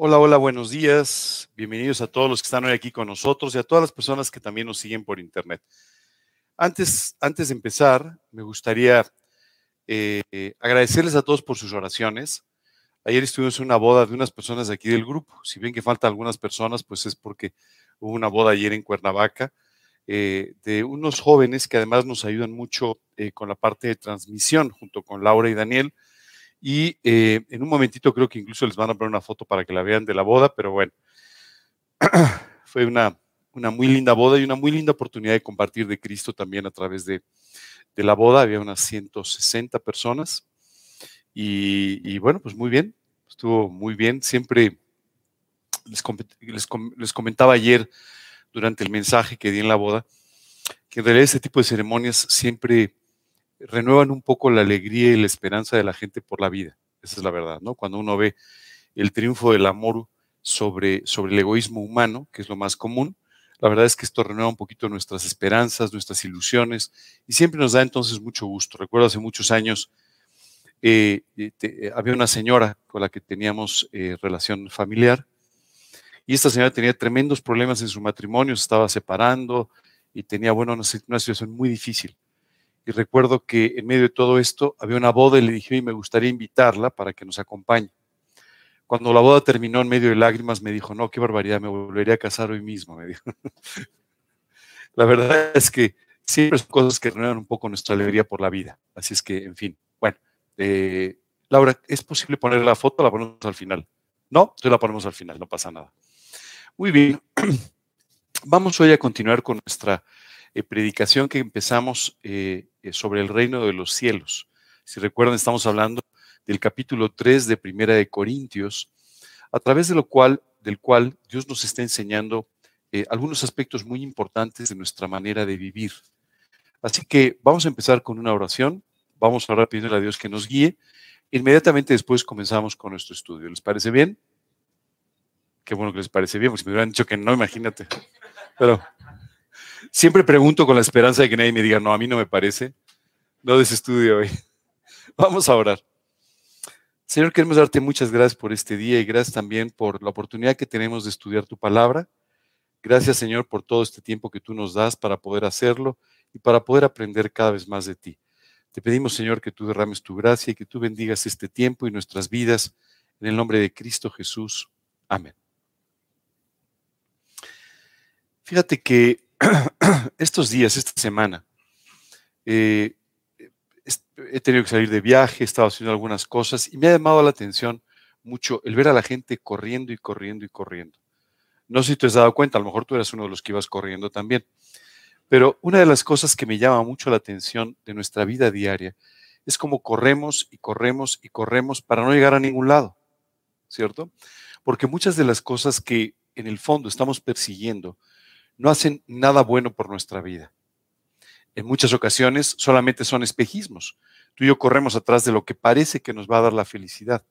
Hola, hola, buenos días. Bienvenidos a todos los que están hoy aquí con nosotros y a todas las personas que también nos siguen por internet. Antes, antes de empezar, me gustaría eh, agradecerles a todos por sus oraciones. Ayer estuvimos en una boda de unas personas aquí del grupo. Si bien que faltan algunas personas, pues es porque hubo una boda ayer en Cuernavaca eh, de unos jóvenes que además nos ayudan mucho eh, con la parte de transmisión, junto con Laura y Daniel. Y eh, en un momentito creo que incluso les van a poner una foto para que la vean de la boda, pero bueno, fue una, una muy linda boda y una muy linda oportunidad de compartir de Cristo también a través de, de la boda. Había unas 160 personas y, bueno, pues muy bien, estuvo muy bien. Siempre les, les, les comentaba ayer durante el mensaje que di en la boda que en realidad ese tipo de ceremonias siempre renuevan un poco la alegría y la esperanza de la gente por la vida. Esa es la verdad, ¿no? Cuando uno ve el triunfo del amor sobre, sobre el egoísmo humano, que es lo más común, la verdad es que esto renueva un poquito nuestras esperanzas, nuestras ilusiones, y siempre nos da entonces mucho gusto. Recuerdo hace muchos años, eh, eh, había una señora con la que teníamos eh, relación familiar, y esta señora tenía tremendos problemas en su matrimonio, se estaba separando y tenía, bueno, una situación muy difícil. Y recuerdo que en medio de todo esto había una boda y le dije, y me gustaría invitarla para que nos acompañe. Cuando la boda terminó en medio de lágrimas, me dijo, no, qué barbaridad, me volvería a casar hoy mismo, me dijo. la verdad es que siempre son cosas que renuevan un poco nuestra alegría por la vida. Así es que, en fin, bueno. Eh, Laura, ¿es posible poner la foto la ponemos al final? No, entonces la ponemos al final, no pasa nada. Muy bien. Vamos hoy a continuar con nuestra eh, predicación que empezamos eh, eh, sobre el reino de los cielos. Si recuerdan, estamos hablando del capítulo 3 de Primera de Corintios, a través de lo cual, del cual Dios nos está enseñando algunos aspectos muy importantes de nuestra manera de vivir. Así que vamos a empezar con una oración, vamos a orar pidiendo a Dios que nos guíe. Inmediatamente después comenzamos con nuestro estudio. ¿Les parece bien? Qué bueno que les parece bien, porque si me hubieran dicho que no, imagínate. Pero Siempre pregunto con la esperanza de que nadie me diga, no, a mí no me parece. No des estudio hoy. Vamos a orar. Señor, queremos darte muchas gracias por este día y gracias también por la oportunidad que tenemos de estudiar tu palabra. Gracias, Señor, por todo este tiempo que tú nos das para poder hacerlo y para poder aprender cada vez más de ti. Te pedimos, Señor, que tú derrames tu gracia y que tú bendigas este tiempo y nuestras vidas. En el nombre de Cristo Jesús. Amén. Fíjate que estos días, esta semana, eh, he tenido que salir de viaje, he estado haciendo algunas cosas y me ha llamado la atención mucho el ver a la gente corriendo y corriendo y corriendo. No sé si te has dado cuenta, a lo mejor tú eras uno de los que ibas corriendo también, pero una de las cosas que me llama mucho la atención de nuestra vida diaria es cómo corremos y corremos y corremos para no llegar a ningún lado, ¿cierto? Porque muchas de las cosas que en el fondo estamos persiguiendo no hacen nada bueno por nuestra vida. En muchas ocasiones solamente son espejismos. Tú y yo corremos atrás de lo que parece que nos va a dar la felicidad,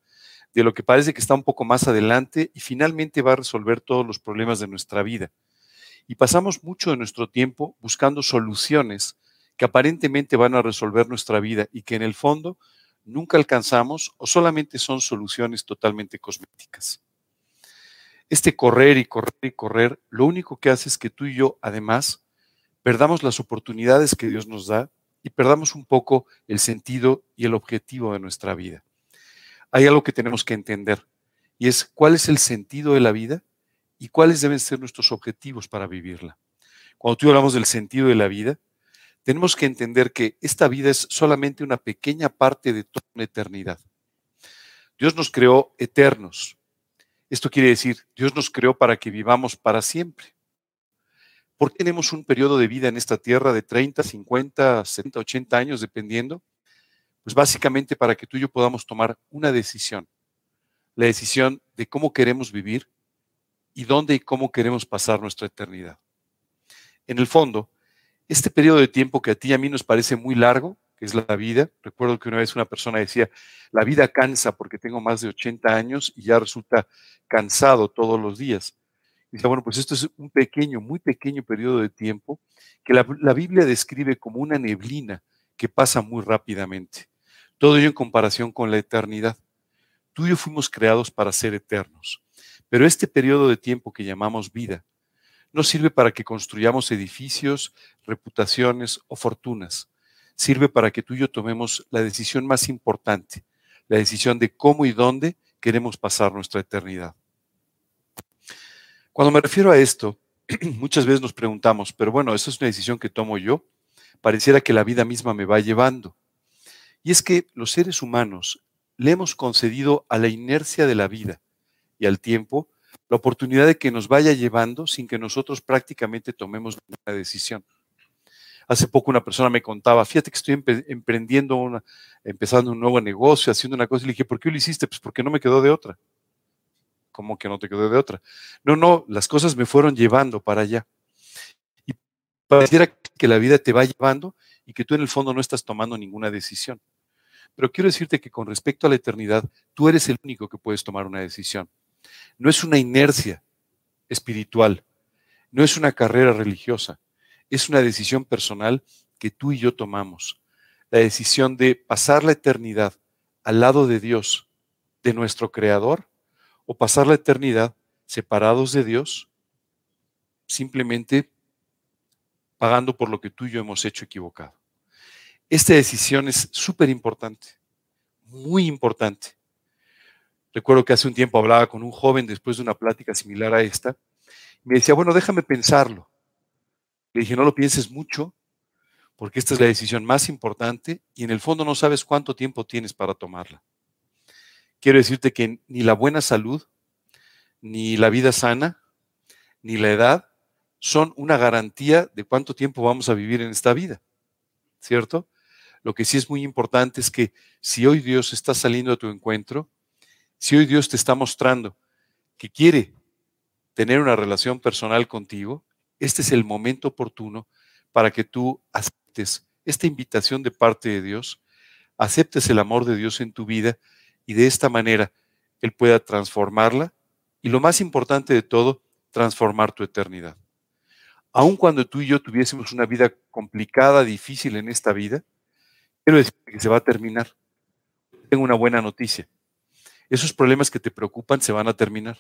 de lo que parece que está un poco más adelante y finalmente va a resolver todos los problemas de nuestra vida. Y pasamos mucho de nuestro tiempo buscando soluciones que aparentemente van a resolver nuestra vida y que en el fondo nunca alcanzamos o solamente son soluciones totalmente cosméticas. Este correr y correr y correr, lo único que hace es que tú y yo, además, perdamos las oportunidades que Dios nos da y perdamos un poco el sentido y el objetivo de nuestra vida. Hay algo que tenemos que entender y es cuál es el sentido de la vida y cuáles deben ser nuestros objetivos para vivirla. Cuando tú hablamos del sentido de la vida, tenemos que entender que esta vida es solamente una pequeña parte de toda una eternidad. Dios nos creó eternos, esto quiere decir, Dios nos creó para que vivamos para siempre. ¿Por qué tenemos un periodo de vida en esta tierra de 30, 50, 70, 80 años, dependiendo? Pues básicamente para que tú y yo podamos tomar una decisión. La decisión de cómo queremos vivir y dónde y cómo queremos pasar nuestra eternidad. En el fondo, este periodo de tiempo que a ti y a mí nos parece muy largo, es la vida. Recuerdo que una vez una persona decía, la vida cansa porque tengo más de 80 años y ya resulta cansado todos los días. Y dice, bueno, pues esto es un pequeño, muy pequeño periodo de tiempo que la, la Biblia describe como una neblina que pasa muy rápidamente. Todo ello en comparación con la eternidad. tú y yo fuimos creados para ser eternos. Pero este periodo de tiempo que llamamos vida no sirve para que construyamos edificios, reputaciones o fortunas. Sirve para que tú y yo tomemos la decisión más importante, la decisión de cómo y dónde queremos pasar nuestra eternidad. Cuando me refiero a esto, muchas veces nos preguntamos, pero bueno, ¿eso es una decisión que tomo yo? Pareciera que la vida misma me va llevando. Y es que los seres humanos le hemos concedido a la inercia de la vida y al tiempo la oportunidad de que nos vaya llevando sin que nosotros prácticamente tomemos ninguna decisión. Hace poco una persona me contaba, fíjate que estoy emprendiendo, una, empezando un nuevo negocio, haciendo una cosa, y le dije, ¿por qué lo hiciste? Pues porque no me quedó de otra. ¿Cómo que no te quedó de otra? No, no, las cosas me fueron llevando para allá. Y pareciera que la vida te va llevando y que tú en el fondo no estás tomando ninguna decisión. Pero quiero decirte que con respecto a la eternidad, tú eres el único que puedes tomar una decisión. No es una inercia espiritual, no es una carrera religiosa, es una decisión personal que tú y yo tomamos. La decisión de pasar la eternidad al lado de Dios, de nuestro Creador, o pasar la eternidad separados de Dios, simplemente pagando por lo que tú y yo hemos hecho equivocado. Esta decisión es súper importante, muy importante. Recuerdo que hace un tiempo hablaba con un joven después de una plática similar a esta. Y me decía, bueno, déjame pensarlo. Le dije, no lo pienses mucho, porque esta es la decisión más importante y en el fondo no sabes cuánto tiempo tienes para tomarla. Quiero decirte que ni la buena salud, ni la vida sana, ni la edad son una garantía de cuánto tiempo vamos a vivir en esta vida, ¿cierto? Lo que sí es muy importante es que si hoy Dios está saliendo a tu encuentro, si hoy Dios te está mostrando que quiere tener una relación personal contigo, este es el momento oportuno para que tú aceptes esta invitación de parte de Dios, aceptes el amor de Dios en tu vida y de esta manera Él pueda transformarla y lo más importante de todo, transformar tu eternidad. Aun cuando tú y yo tuviésemos una vida complicada, difícil en esta vida, quiero decir que se va a terminar. Tengo una buena noticia. Esos problemas que te preocupan se van a terminar.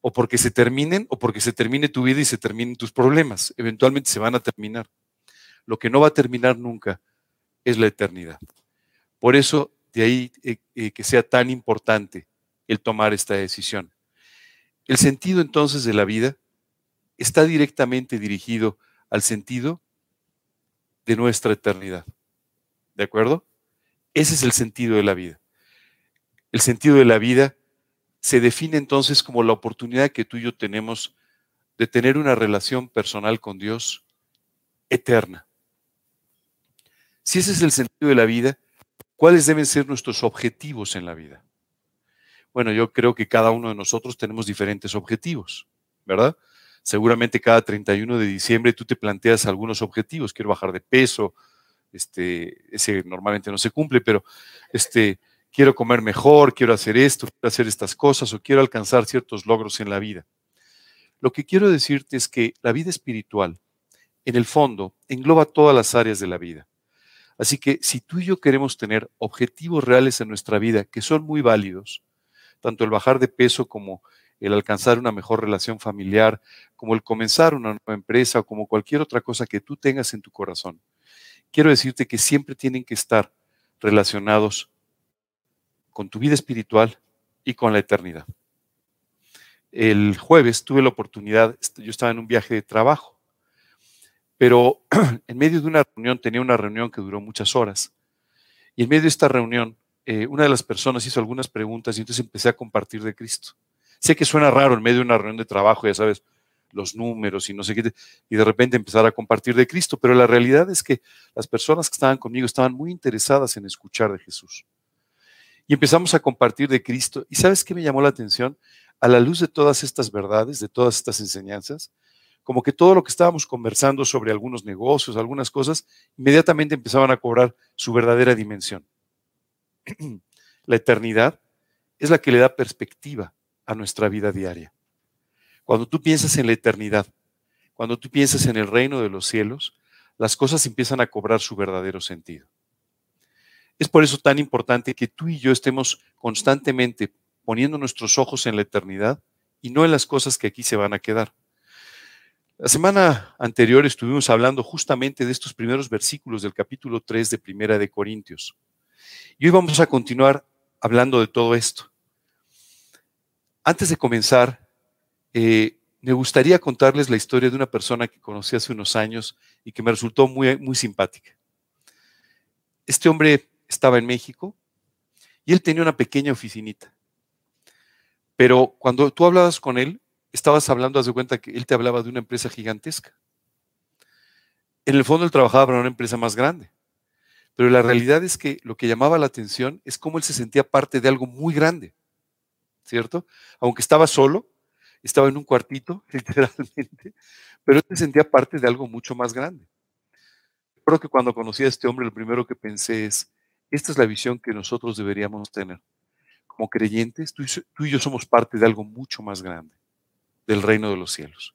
O porque se terminen, o porque se termine tu vida y se terminen tus problemas. Eventualmente se van a terminar. Lo que no va a terminar nunca es la eternidad. Por eso, de ahí eh, eh, que sea tan importante el tomar esta decisión. El sentido entonces de la vida está directamente dirigido al sentido de nuestra eternidad. ¿De acuerdo? Ese es el sentido de la vida. El sentido de la vida se define entonces como la oportunidad que tú y yo tenemos de tener una relación personal con Dios eterna. Si ese es el sentido de la vida, ¿cuáles deben ser nuestros objetivos en la vida? Bueno, yo creo que cada uno de nosotros tenemos diferentes objetivos, ¿verdad? Seguramente cada 31 de diciembre tú te planteas algunos objetivos. Quiero bajar de peso, este, ese normalmente no se cumple, pero este, quiero comer mejor, quiero hacer esto, quiero hacer estas cosas o quiero alcanzar ciertos logros en la vida. Lo que quiero decirte es que la vida espiritual, en el fondo, engloba todas las áreas de la vida. Así que si tú y yo queremos tener objetivos reales en nuestra vida que son muy válidos, tanto el bajar de peso como el alcanzar una mejor relación familiar, como el comenzar una nueva empresa o como cualquier otra cosa que tú tengas en tu corazón, quiero decirte que siempre tienen que estar relacionados con tu vida espiritual y con la eternidad. El jueves tuve la oportunidad, yo estaba en un viaje de trabajo, pero en medio de una reunión, tenía una reunión que duró muchas horas, y en medio de esta reunión, eh, una de las personas hizo algunas preguntas y entonces empecé a compartir de Cristo. Sé que suena raro en medio de una reunión de trabajo, ya sabes, los números y no sé qué, y de repente empezar a compartir de Cristo, pero la realidad es que las personas que estaban conmigo estaban muy interesadas en escuchar de Jesús. Y empezamos a compartir de Cristo. ¿Y sabes qué me llamó la atención? A la luz de todas estas verdades, de todas estas enseñanzas, como que todo lo que estábamos conversando sobre algunos negocios, algunas cosas, inmediatamente empezaban a cobrar su verdadera dimensión. la eternidad es la que le da perspectiva a nuestra vida diaria. Cuando tú piensas en la eternidad, cuando tú piensas en el reino de los cielos, las cosas empiezan a cobrar su verdadero sentido. Es por eso tan importante que tú y yo estemos constantemente poniendo nuestros ojos en la eternidad y no en las cosas que aquí se van a quedar. La semana anterior estuvimos hablando justamente de estos primeros versículos del capítulo 3 de Primera de Corintios. Y hoy vamos a continuar hablando de todo esto. Antes de comenzar, eh, me gustaría contarles la historia de una persona que conocí hace unos años y que me resultó muy, muy simpática. Este hombre estaba en México y él tenía una pequeña oficinita. Pero cuando tú hablabas con él, estabas hablando, haz de cuenta que él te hablaba de una empresa gigantesca. En el fondo él trabajaba para una empresa más grande. Pero la realidad es que lo que llamaba la atención es cómo él se sentía parte de algo muy grande, ¿cierto? Aunque estaba solo, estaba en un cuartito, literalmente, pero él se sentía parte de algo mucho más grande. Creo que cuando conocí a este hombre, lo primero que pensé es, esta es la visión que nosotros deberíamos tener. Como creyentes, tú y yo somos parte de algo mucho más grande del reino de los cielos.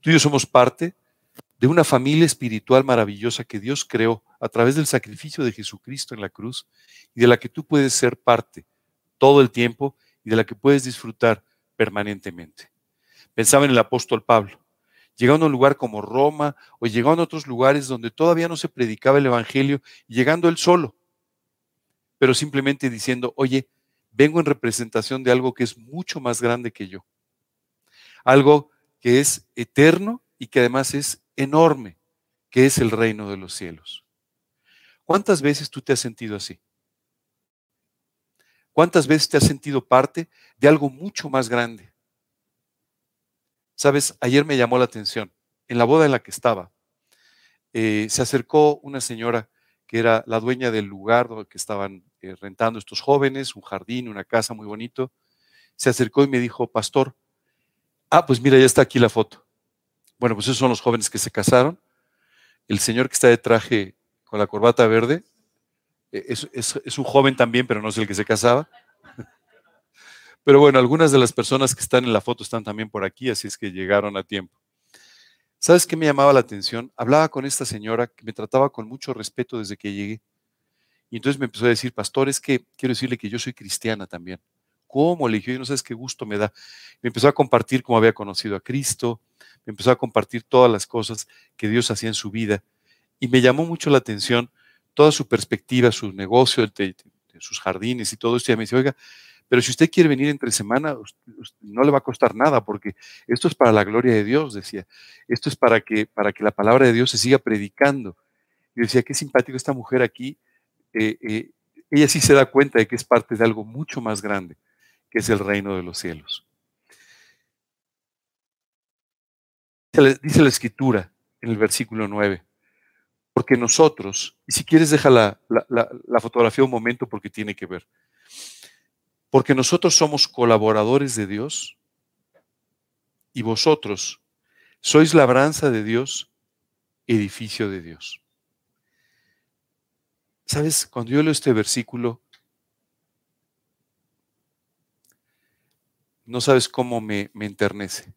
Tú y yo somos parte de una familia espiritual maravillosa que Dios creó a través del sacrificio de Jesucristo en la cruz y de la que tú puedes ser parte todo el tiempo y de la que puedes disfrutar permanentemente. Pensaba en el apóstol Pablo. Llegando a un lugar como Roma o llegando a otros lugares donde todavía no se predicaba el Evangelio, llegando él solo, pero simplemente diciendo, oye, vengo en representación de algo que es mucho más grande que yo algo que es eterno y que además es enorme, que es el reino de los cielos. ¿Cuántas veces tú te has sentido así? ¿Cuántas veces te has sentido parte de algo mucho más grande? Sabes, ayer me llamó la atención, en la boda en la que estaba, eh, se acercó una señora que era la dueña del lugar donde estaban eh, rentando estos jóvenes, un jardín, una casa muy bonito. Se acercó y me dijo, pastor, Ah, pues mira, ya está aquí la foto. Bueno, pues esos son los jóvenes que se casaron. El señor que está de traje con la corbata verde e, es, un joven también, pero no es el que se casaba. Pero bueno, algunas de las personas que están en la foto están también por aquí, así es que llegaron a tiempo. ¿Sabes qué me llamaba la atención? Hablaba con esta señora que me trataba con mucho respeto desde que llegué. Y entonces me empezó a decir, pastor, es que quiero decirle que yo soy cristiana también cómo, le dije, no sabes qué gusto me da. Me empezó a compartir cómo había conocido a Cristo, me empezó a compartir todas las cosas que Dios hacía en su vida y me llamó mucho la atención toda su perspectiva, su negocio, sus jardines y todo esto. Y me dice, oiga, pero si usted quiere venir entre semana, no le va a costar nada, porque esto es para la gloria de Dios, decía. Esto es para que, para que la palabra de Dios se siga predicando. Y decía, qué simpático esta mujer aquí. Eh, eh, ella sí se da cuenta de que es parte de algo mucho más grande que es el reino de los cielos. Dice la escritura en el versículo 9, porque nosotros, y si quieres deja la, la fotografía un momento porque tiene que ver, porque nosotros somos colaboradores de Dios y vosotros sois labranza de Dios, edificio de Dios. ¿Sabes? Cuando yo leo este versículo, no sabes cómo me, enternece.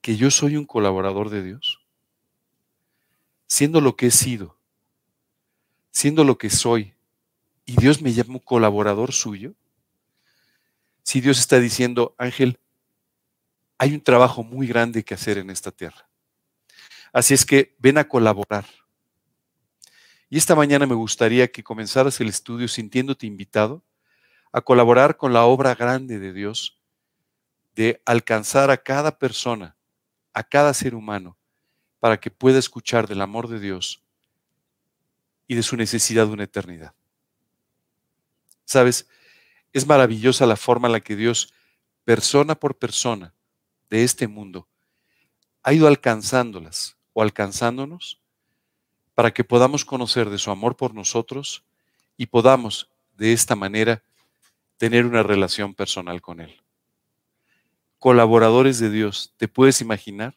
Que yo soy un colaborador de Dios. Siendo lo que he sido, siendo lo que soy, y Dios me llama un colaborador suyo. Si Dios está diciendo, Ángel, hay un trabajo muy grande que hacer en esta tierra. Así es que ven a colaborar. Y esta mañana me gustaría que comenzaras el estudio sintiéndote invitado a colaborar con la obra grande de Dios de alcanzar a cada persona, a cada ser humano, para que pueda escuchar del amor de Dios y de su necesidad de una eternidad. Sabes, es maravillosa la forma en la que Dios, persona por persona de este mundo, ha ido alcanzándolas o alcanzándonos para que podamos conocer de su amor por nosotros y podamos de esta manera tener una relación personal con Él colaboradores de Dios. ¿Te puedes imaginar?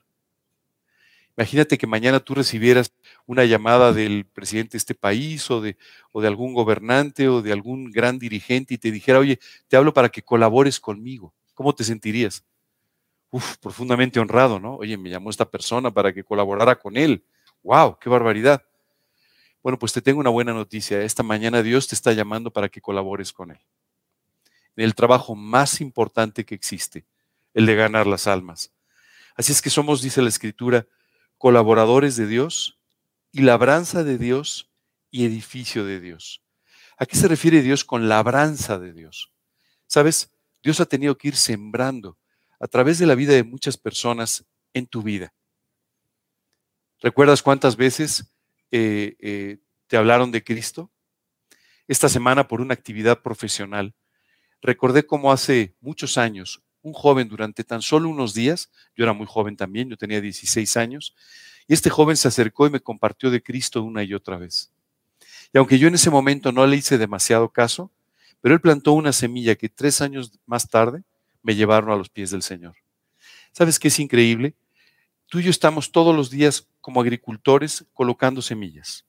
Imagínate que mañana tú recibieras una llamada del presidente de este país o de, o de algún gobernante o de algún gran dirigente y te dijera, oye, te hablo para que colabores conmigo. ¿Cómo te sentirías? Uf, profundamente honrado, ¿no? Oye, me llamó esta persona para que colaborara con él. ¡Wow! ¡Qué barbaridad! Bueno, pues te tengo una buena noticia. Esta mañana Dios te está llamando para que colabores con Él. En el trabajo más importante que existe, el de ganar las almas. Así es que somos, dice la Escritura, colaboradores de Dios y labranza de Dios y edificio de Dios. ¿A qué se refiere Dios con labranza de Dios? ¿Sabes? Dios ha tenido que ir sembrando a través de la vida de muchas personas en tu vida. ¿Recuerdas cuántas veces eh, eh, te hablaron de Cristo? Esta semana por una actividad profesional, recordé cómo hace muchos años un joven durante tan solo unos días, yo era muy joven también, yo tenía 16 años, y este joven se acercó y me compartió de Cristo una y otra vez. Y aunque yo en ese momento no le hice demasiado caso, pero él plantó una semilla que tres años más tarde me llevaron a los pies del Señor. ¿Sabes qué es increíble? Tú y yo estamos todos los días como agricultores colocando semillas.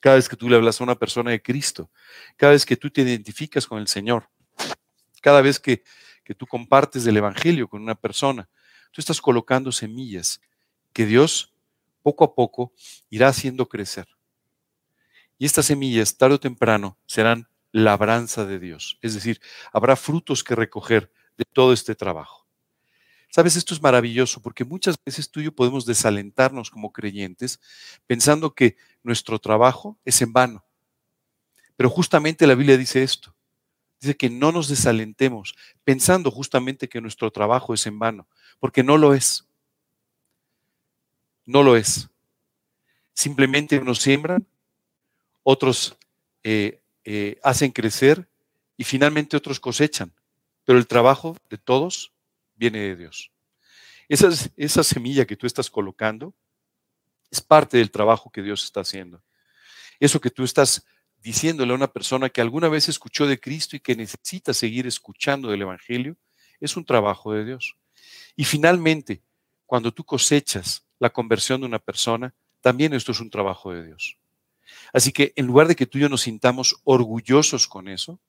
Cada vez que tú le hablas a una persona de Cristo, cada vez que tú te identificas con el Señor, cada vez que, que tú compartes del Evangelio con una persona, tú estás colocando semillas que Dios poco a poco irá haciendo crecer. Y estas semillas, tarde o temprano, serán labranza de Dios. Es decir, habrá frutos que recoger de todo este trabajo. Sabes, esto es maravilloso porque muchas veces tú y yo podemos desalentarnos como creyentes pensando que nuestro trabajo es en vano. Pero justamente la Biblia dice esto. Dice que no nos desalentemos pensando justamente que nuestro trabajo es en vano, porque no lo es. No lo es. Simplemente nos siembran, otros eh, eh, hacen crecer y finalmente otros cosechan. Pero el trabajo de todos viene de Dios. Esa, semilla que tú estás colocando es parte del trabajo que Dios está haciendo. Eso que tú estás diciéndole a una persona que alguna vez escuchó de Cristo y que necesita seguir escuchando del Evangelio, es un trabajo de Dios. Y finalmente, cuando tú cosechas la conversión de una persona, también esto es un trabajo de Dios. Así que en lugar de que tú y yo nos sintamos orgullosos con eso,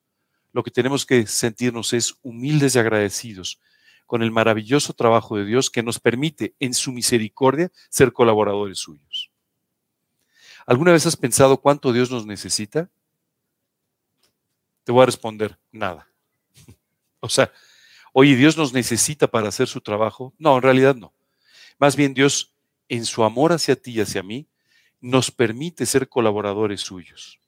lo que tenemos que sentirnos es humildes y agradecidos con el maravilloso trabajo de Dios que nos permite en su misericordia ser colaboradores suyos. ¿Alguna vez has pensado cuánto Dios nos necesita? Te voy a responder, nada. O sea, oye, Dios nos necesita para hacer su trabajo. No, en realidad no. Más bien Dios, en su amor hacia ti y hacia mí, nos permite ser colaboradores suyos.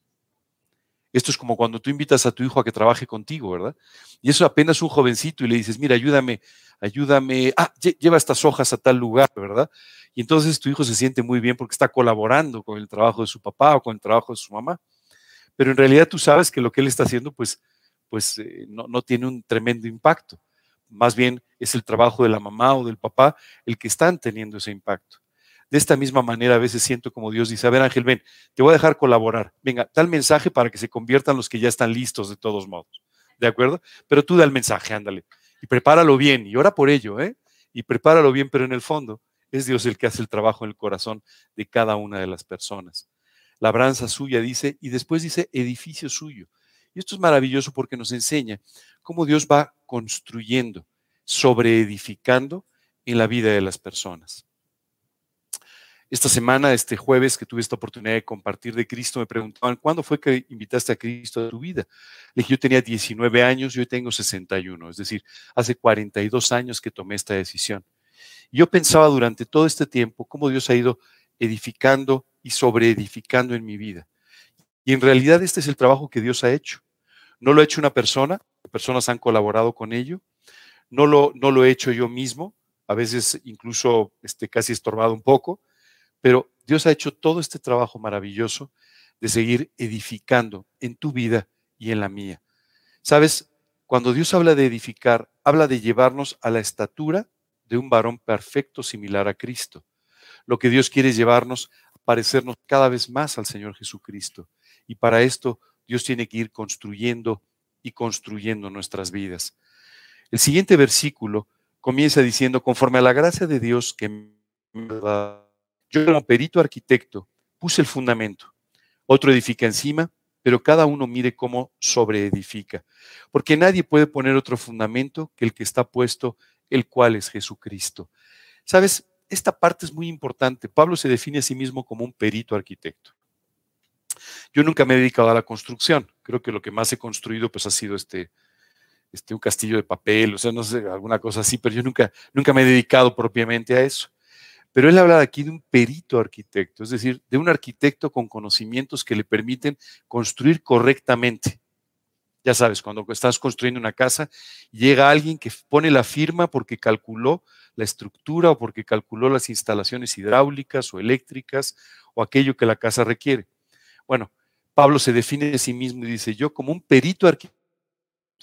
Esto es como cuando tú invitas a tu hijo a que trabaje contigo, ¿verdad? Y eso apenas un jovencito y le dices, mira, ayúdame, ayúdame, ah, lleva estas hojas a tal lugar, ¿verdad? Y entonces tu hijo se siente muy bien porque está colaborando con el trabajo de su papá o con el trabajo de su mamá. Pero en realidad tú sabes que lo que él está haciendo, pues, pues eh, no, no tiene un tremendo impacto. Más bien es el trabajo de la mamá o del papá el que están teniendo ese impacto. De esta misma manera a veces siento como Dios dice, a ver Ángel, ven, te voy a dejar colaborar. Venga, tal mensaje para que se conviertan los que ya están listos de todos modos. ¿De acuerdo? Pero tú da el mensaje, ándale. Y prepáralo bien y ora por ello, ¿eh? Y prepáralo bien, pero en el fondo es Dios el que hace el trabajo en el corazón de cada una de las personas. Labranza suya dice, y después dice edificio suyo. Y esto es maravilloso porque nos enseña cómo Dios va construyendo, sobreedificando en la vida de las personas. Esta semana, este jueves que tuve esta oportunidad de compartir de Cristo, me preguntaban, ¿cuándo fue que invitaste a Cristo a tu vida? Le dije, yo tenía 19 años y hoy tengo 61, es decir, hace 42 años que tomé esta decisión. Y yo pensaba durante todo este tiempo cómo Dios ha ido edificando y sobreedificando en mi vida. Y en realidad este es el trabajo que Dios ha hecho. No lo ha hecho una persona, personas han colaborado con ello. No lo, no lo he hecho yo mismo, a veces incluso este, casi estorbado un poco, pero Dios ha hecho todo este trabajo maravilloso de seguir edificando en tu vida y en la mía. Sabes, cuando Dios habla de edificar, habla de llevarnos a la estatura de un varón perfecto similar a Cristo. Lo que Dios quiere es llevarnos a parecernos cada vez más al Señor Jesucristo. Y para esto Dios tiene que ir construyendo y construyendo nuestras vidas. El siguiente versículo comienza diciendo, conforme a la gracia de Dios que me da yo como perito arquitecto puse el fundamento, otro edifica encima, pero cada uno mire cómo sobreedifica, porque nadie puede poner otro fundamento que el que está puesto, el cual es Jesucristo. Sabes, esta parte es muy importante. Pablo se define a sí mismo como un perito arquitecto. Yo nunca me he dedicado a la construcción. Creo que lo que más he construido pues ha sido este, este un castillo de papel, o sea, no sé, alguna cosa así, pero yo nunca, nunca me he dedicado propiamente a eso. Pero él habla aquí de un perito arquitecto, es decir, de un arquitecto con conocimientos que le permiten construir correctamente. Ya sabes, cuando estás construyendo una casa, llega alguien que pone la firma porque calculó la estructura o porque calculó las instalaciones hidráulicas o eléctricas o aquello que la casa requiere. Bueno, Pablo se define a sí mismo y dice, yo como un perito arquitecto,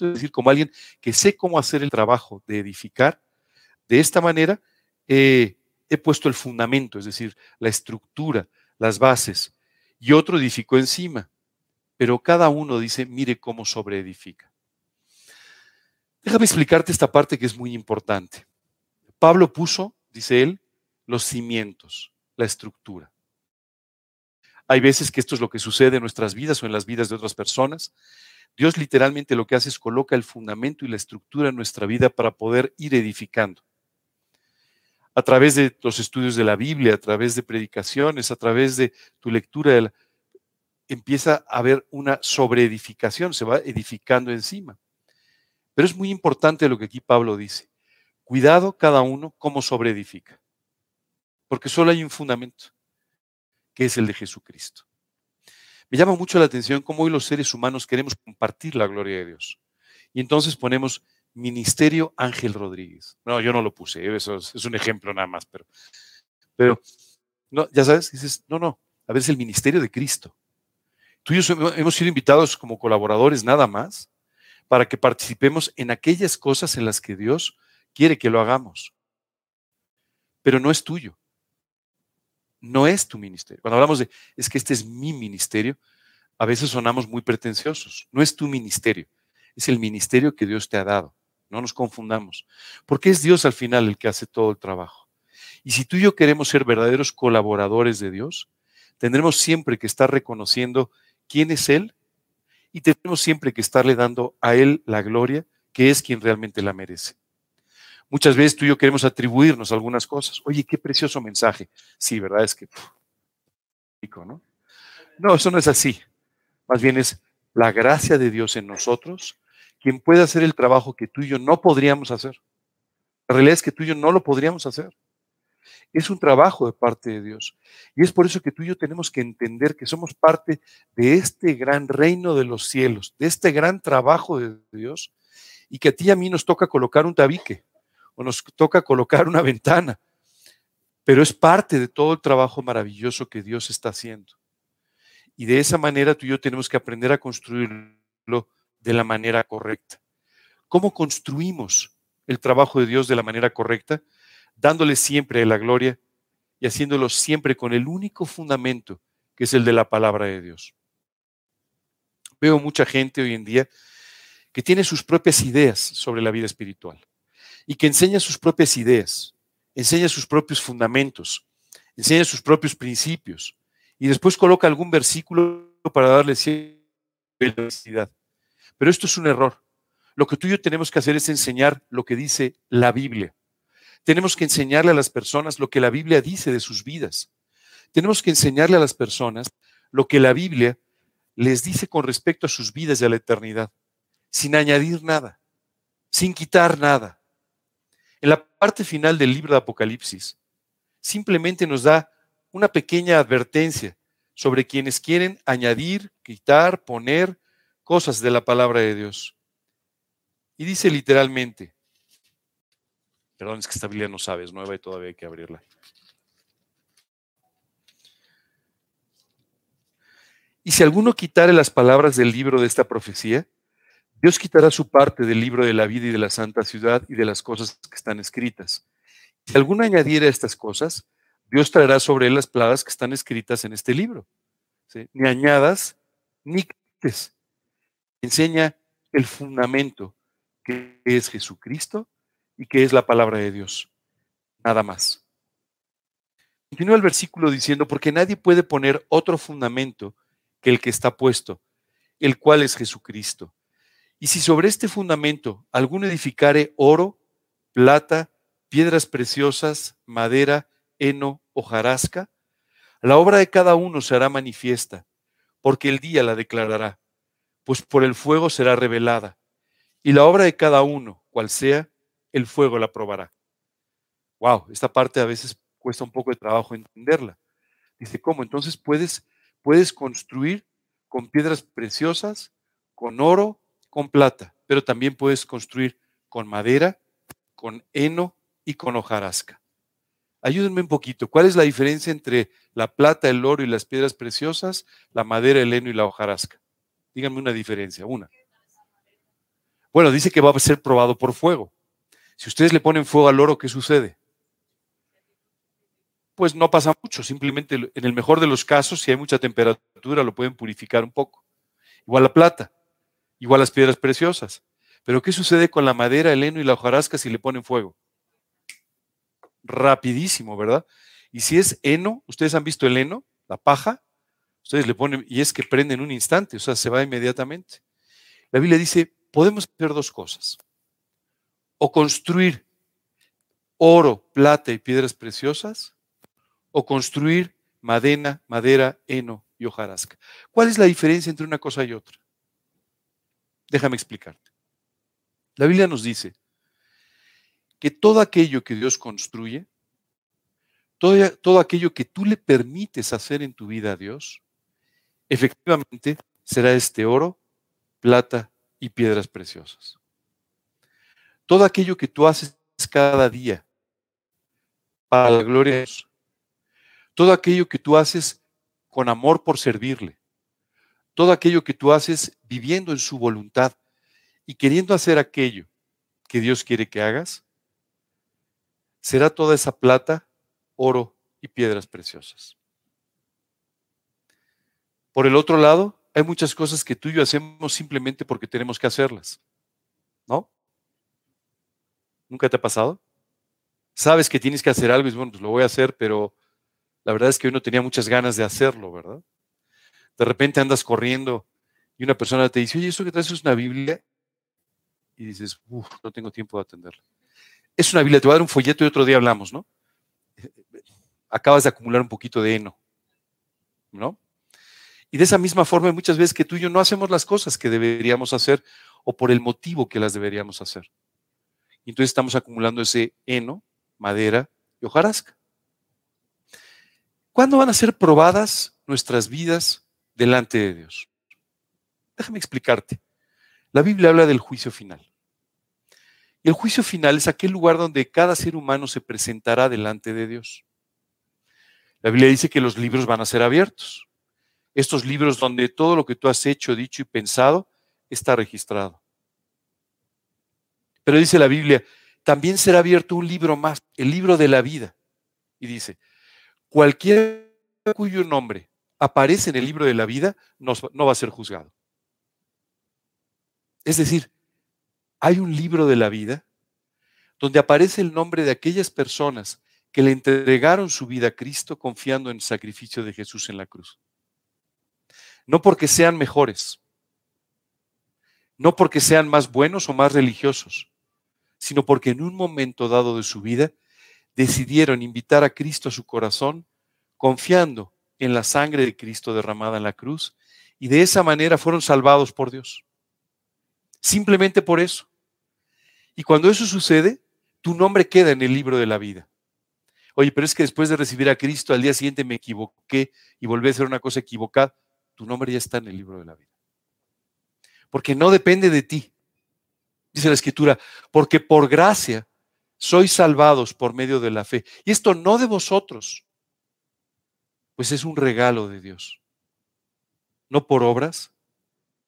es decir, como alguien que sé cómo hacer el trabajo de edificar, de esta manera he puesto el fundamento, es decir, la estructura, las bases, y otro edificó encima pero cada uno dice, mire cómo sobreedifica. Déjame explicarte esta parte que es muy importante. Pablo puso, dice él, los cimientos, la estructura. Hay veces que esto es lo que sucede en nuestras vidas o en las vidas de otras personas. Dios literalmente lo que hace es coloca el fundamento y la estructura en nuestra vida para poder ir edificando. A través de los estudios de la Biblia, a través de predicaciones, a través de tu lectura empieza a haber una sobreedificación, se va edificando encima. Pero es muy importante lo que aquí Pablo dice. Cuidado cada uno cómo sobreedifica. Porque solo hay un fundamento, que es el de Jesucristo. Me llama mucho la atención cómo hoy los seres humanos queremos compartir la gloria de Dios. Y entonces ponemos Ministerio Ángel Rodríguez. No, yo no lo puse, ¿eh? eso es, es un ejemplo nada más, pero, pero no, ya sabes, dices, no, no, a ver, es el ministerio de Cristo. Tú y yo hemos sido invitados como colaboradores nada más para que participemos en aquellas cosas en las que Dios quiere que lo hagamos. Pero no es tuyo. No es tu ministerio. Cuando hablamos de, es que este es mi ministerio, a veces sonamos muy pretenciosos. No es tu ministerio, es el ministerio que Dios te ha dado. No nos confundamos. Porque es Dios al final el que hace todo el trabajo. Y si tú y yo queremos ser verdaderos colaboradores de Dios, tendremos siempre que estar reconociendo quién es Él y tenemos siempre que estarle dando a Él la gloria, que es quien realmente la merece. Muchas veces tú y yo queremos atribuirnos algunas cosas. Oye, qué precioso mensaje. Sí, ¿verdad? Es que... ¿no? no, eso no es así. Más bien es la gracia de Dios en nosotros quien puede hacer el trabajo que tú y yo no podríamos hacer. La realidad es que tú y yo no lo podríamos hacer. Es un trabajo de parte de Dios. Y es por eso que tú y yo tenemos que entender que somos parte de este gran reino de los cielos, de este gran trabajo de Dios, y que a ti y a mí nos toca colocar un tabique o nos toca colocar una ventana. Pero es parte de todo el trabajo maravilloso que Dios está haciendo. Y de esa manera tú y yo tenemos que aprender a construirlo de la manera correcta. ¿Cómo construimos el trabajo de Dios de la manera correcta? dándole siempre la gloria y haciéndolo siempre con el único fundamento que es el de la palabra de Dios. Veo mucha gente hoy en día que tiene sus propias ideas sobre la vida espiritual y que enseña sus propias ideas, enseña sus propios fundamentos, enseña sus propios principios y después coloca algún versículo para darle cierta velocidad. Pero esto es un error. Lo que tú y yo tenemos que hacer es enseñar lo que dice la Biblia. Tenemos que enseñarle a las personas lo que la Biblia dice de sus vidas. Tenemos que enseñarle a las personas lo que la Biblia les dice con respecto a sus vidas y a la eternidad, sin añadir nada, sin quitar nada. En la parte final del libro de Apocalipsis, simplemente nos da una pequeña advertencia sobre quienes quieren añadir, quitar, poner cosas de la palabra de Dios. Y dice literalmente, Perdón, es que esta Biblia no sabes, nueva y todavía hay que abrirla. Y si alguno quitare las palabras del libro de esta profecía, Dios quitará su parte del libro de la vida y de la santa ciudad y de las cosas que están escritas. Si alguno añadiera estas cosas, Dios traerá sobre él las plagas que están escritas en este libro. Ni añadas ni quites. Enseña el fundamento que es Jesucristo y que es la palabra de Dios. Nada más. Continúa el versículo diciendo, porque nadie puede poner otro fundamento que el que está puesto, el cual es Jesucristo. Y si sobre este fundamento alguno edificare oro, plata, piedras preciosas, madera, heno, hojarasca, la obra de cada uno será manifiesta, porque el día la declarará, pues por el fuego será revelada, y la obra de cada uno, cual sea, el fuego la probará. Wow, esta parte a veces cuesta un poco de trabajo entenderla. Dice, ¿cómo? Entonces puedes, puedes construir con piedras preciosas, con oro, con plata, pero también puedes construir con madera, con heno y con hojarasca. Ayúdenme un poquito. ¿Cuál es la diferencia entre la plata, el oro y las piedras preciosas, la madera, el heno y la hojarasca? Díganme una diferencia, una. Bueno, dice que va a ser probado por fuego. Si ustedes le ponen fuego al oro, ¿qué sucede? Pues no pasa mucho, simplemente en el mejor de los casos, si hay mucha temperatura, lo pueden purificar un poco. Igual la plata, igual las piedras preciosas. Pero ¿qué sucede con la madera, el heno y la hojarasca si le ponen fuego? Rapidísimo, ¿verdad? Y si es heno, ustedes han visto el heno, la paja, ustedes le ponen, y es que prende en un instante, o sea, se va inmediatamente. La Biblia dice, podemos hacer dos cosas. O construir oro, plata y piedras preciosas, o construir madena, madera, heno y hojarasca. ¿Cuál es la diferencia entre una cosa y otra? Déjame explicarte. La Biblia nos dice que todo aquello que Dios construye, todo, todo aquello que tú le permites hacer en tu vida a Dios, efectivamente será este oro, plata y piedras preciosas. Todo aquello que tú haces cada día para la gloria de Dios, todo aquello que tú haces con amor por servirle, todo aquello que tú haces viviendo en su voluntad y queriendo hacer aquello que Dios quiere que hagas, será toda esa plata, oro y piedras preciosas. Por el otro lado, hay muchas cosas que tú y yo hacemos simplemente porque tenemos que hacerlas. ¿No? ¿Nunca te ha pasado? Sabes que tienes que hacer algo y bueno, pues lo voy a hacer, pero la verdad es que hoy no tenía muchas ganas de hacerlo, ¿verdad? De repente andas corriendo y una persona te dice, oye, ¿eso que traes es una Biblia? Y dices, uff, no tengo tiempo de atenderla. Es una Biblia, te voy a dar un folleto y otro día hablamos, ¿no? Acabas de acumular un poquito de heno, ¿no? Y de esa misma forma, muchas veces que tú y yo no hacemos las cosas que deberíamos hacer o por el motivo que las deberíamos hacer. Y entonces estamos acumulando ese heno, madera y hojarasca. ¿Cuándo van a ser probadas nuestras vidas delante de Dios? Déjame explicarte. La Biblia habla del juicio final. Y el juicio final es aquel lugar donde cada ser humano se presentará delante de Dios. La Biblia dice que los libros van a ser abiertos estos libros donde todo lo que tú has hecho, dicho y pensado está registrado. Pero dice la Biblia, también será abierto un libro más, el libro de la vida. Y dice, cualquier cuyo nombre aparece en el libro de la vida no, no va a ser juzgado. Es decir, hay un libro de la vida donde aparece el nombre de aquellas personas que le entregaron su vida a Cristo confiando en el sacrificio de Jesús en la cruz no porque sean mejores, no porque sean más buenos o más religiosos, sino porque en un momento dado de su vida decidieron invitar a Cristo a su corazón, confiando en la sangre de Cristo derramada en la cruz, y de esa manera fueron salvados por Dios. Simplemente por eso. Y cuando eso sucede, tu nombre queda en el libro de la vida. Oye, pero es que después de recibir a Cristo, al día siguiente me equivoqué y volví a hacer una cosa equivocada tu nombre ya está en el libro de la vida. Porque no depende de ti. Dice la escritura, porque por gracia sois salvados por medio de la fe. Y esto no de vosotros, pues es un regalo de Dios. No por obras,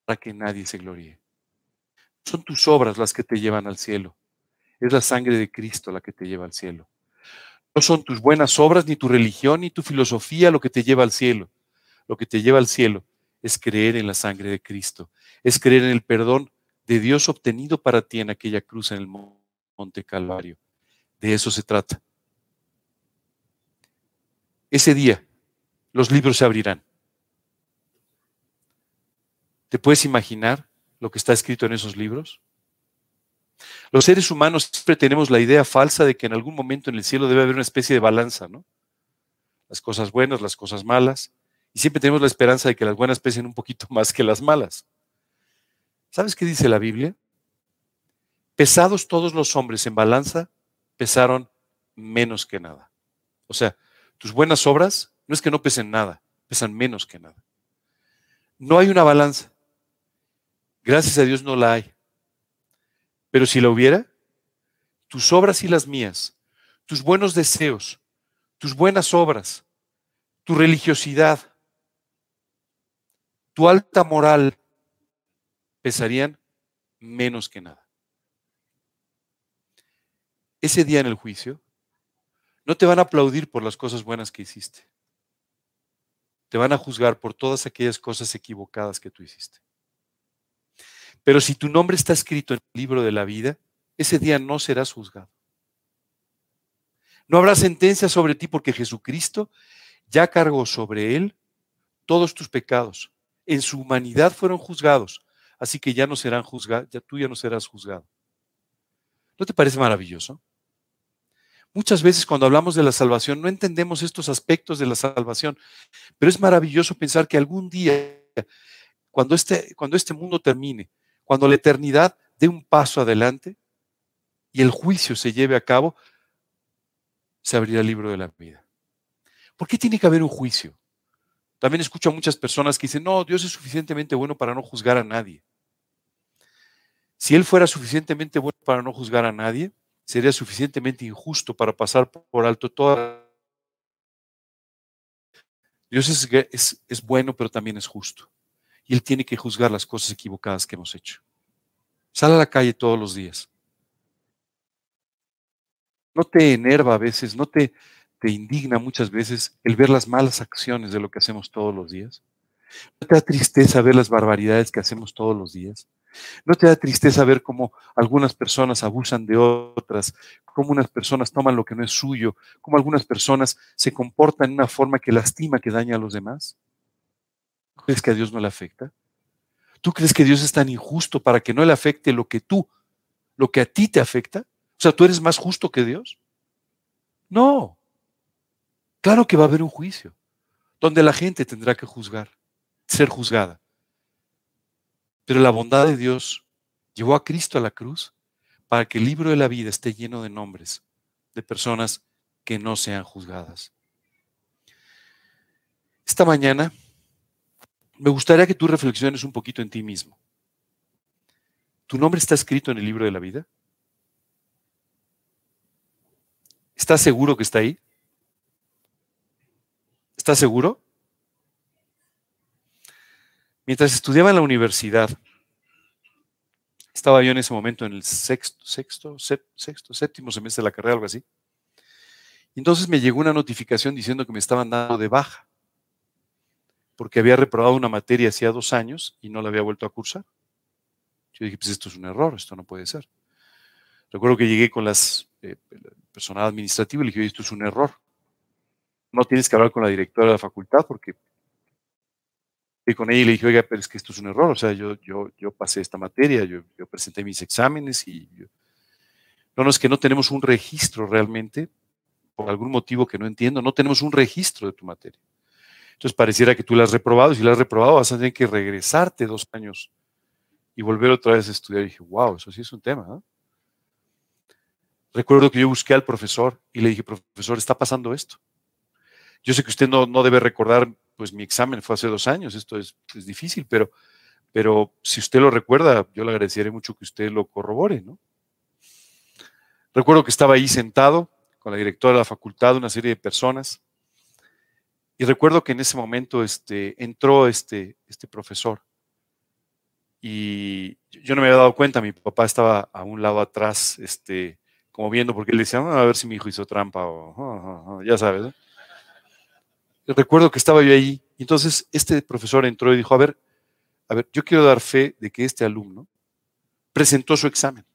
para que nadie se gloríe. Son tus obras las que te llevan al cielo. Es la sangre de Cristo la que te lleva al cielo. No son tus buenas obras, ni tu religión, ni tu filosofía lo que te lleva al cielo lo que te lleva al cielo es creer en la sangre de Cristo, es creer en el perdón de Dios obtenido para ti en aquella cruz en el monte Calvario. De eso se trata. Ese día los libros se abrirán. ¿Te puedes imaginar lo que está escrito en esos libros? Los seres humanos siempre tenemos la idea falsa de que en algún momento en el cielo debe haber una especie de balanza, ¿no? Las cosas buenas, las cosas malas, Y siempre tenemos la esperanza de que las buenas pesen un poquito más que las malas. ¿Sabes qué dice la Biblia? Pesados todos los hombres en balanza, pesaron menos que nada. O sea, tus buenas obras no es que no pesen nada, pesan menos que nada. No hay una balanza. Gracias a Dios no la hay. Pero si la hubiera, tus obras y las mías, tus buenos deseos, tus buenas obras, tu religiosidad, tu alta moral, pesarían menos que nada. Ese día en el juicio, no te van a aplaudir por las cosas buenas que hiciste. Te van a juzgar por todas aquellas cosas equivocadas que tú hiciste. Pero si tu nombre está escrito en el libro de la vida, ese día no serás juzgado. No habrá sentencia sobre ti porque Jesucristo ya cargó sobre él todos tus pecados. En su humanidad fueron juzgados, así que ya no serán juzgados, ya tú ya no serás juzgado. ¿No te parece maravilloso? Muchas veces cuando hablamos de la salvación no entendemos estos aspectos de la salvación, pero es maravilloso pensar que algún día, cuando este, cuando este mundo termine, cuando la eternidad dé un paso adelante y el juicio se lleve a cabo, se abrirá el libro de la vida. ¿Por qué tiene que haber un juicio? También escucho a muchas personas que dicen, no, Dios es suficientemente bueno para no juzgar a nadie. Si Él fuera suficientemente bueno para no juzgar a nadie, sería suficientemente injusto para pasar por alto toda... Dios es, es, bueno, pero también es justo. Y Él tiene que juzgar las cosas equivocadas que hemos hecho. Sal a la calle todos los días. No te enerva a veces, no te, te indigna muchas veces el ver las malas acciones de lo que hacemos todos los días. No te da tristeza ver las barbaridades que hacemos todos los días. ¿No te da tristeza ver cómo algunas personas abusan de otras, cómo unas personas toman lo que no es suyo, cómo algunas personas se comportan de una forma que lastima, que daña a los demás? ¿Crees que a Dios no le afecta? ¿Tú crees que Dios es tan injusto para que no le afecte lo que tú, lo que a ti te afecta? O sea, ¿tú eres más justo que Dios? No. Claro que va a haber un juicio, donde la gente tendrá que juzgar, ser juzgada. Pero la bondad de Dios llevó a Cristo a la cruz para que el libro de la vida esté lleno de nombres de personas que no sean juzgadas. Esta mañana me gustaría que tú reflexiones un poquito en ti mismo. ¿Tu nombre está escrito en el libro de la vida? ¿Estás seguro que está ahí? ¿Estás seguro? Mientras estudiaba en la universidad, estaba yo en ese momento en el sexto, sexto, sexto, séptimo semestre de la carrera, algo así. entonces me llegó una notificación diciendo que me estaban dando de baja, porque había reprobado una materia hacía dos años y no la había vuelto a cursar. Yo dije, pues esto es un error, esto no puede ser. Recuerdo que llegué con las eh, personal administrativo y le dije, esto es un error. No tienes que hablar con la directora de la facultad porque y con ella le dije, oiga, pero es que esto es un error, o sea, yo, yo, yo pasé esta materia, yo, yo presenté mis exámenes y no, no, es que no tenemos un registro realmente, por algún motivo que no entiendo, no tenemos un registro de tu materia. Entonces pareciera que tú la has reprobado, y si la has reprobado vas a tener que regresarte dos años y volver otra vez a estudiar. Y dije, wow, eso sí es un tema. Recuerdo que yo busqué al profesor y le dije, profesor, está pasando esto. Yo sé que usted no, no debe recordar pues mi examen fue hace dos años, esto es, difícil, pero, pero si usted lo recuerda, yo le agradecería mucho que usted lo corrobore, ¿no? Recuerdo que estaba ahí sentado con la directora de la facultad, una serie de personas, y recuerdo que en ese momento este, entró este, este profesor y yo no me había dado cuenta, mi papá estaba a un lado atrás, este, como viendo, porque él decía, ah, a ver si mi hijo hizo trampa o, ya sabes. ¿no? Recuerdo que estaba yo ahí, y entonces este profesor entró y dijo, a ver, a ver, yo quiero dar fe de que este alumno presentó su examen.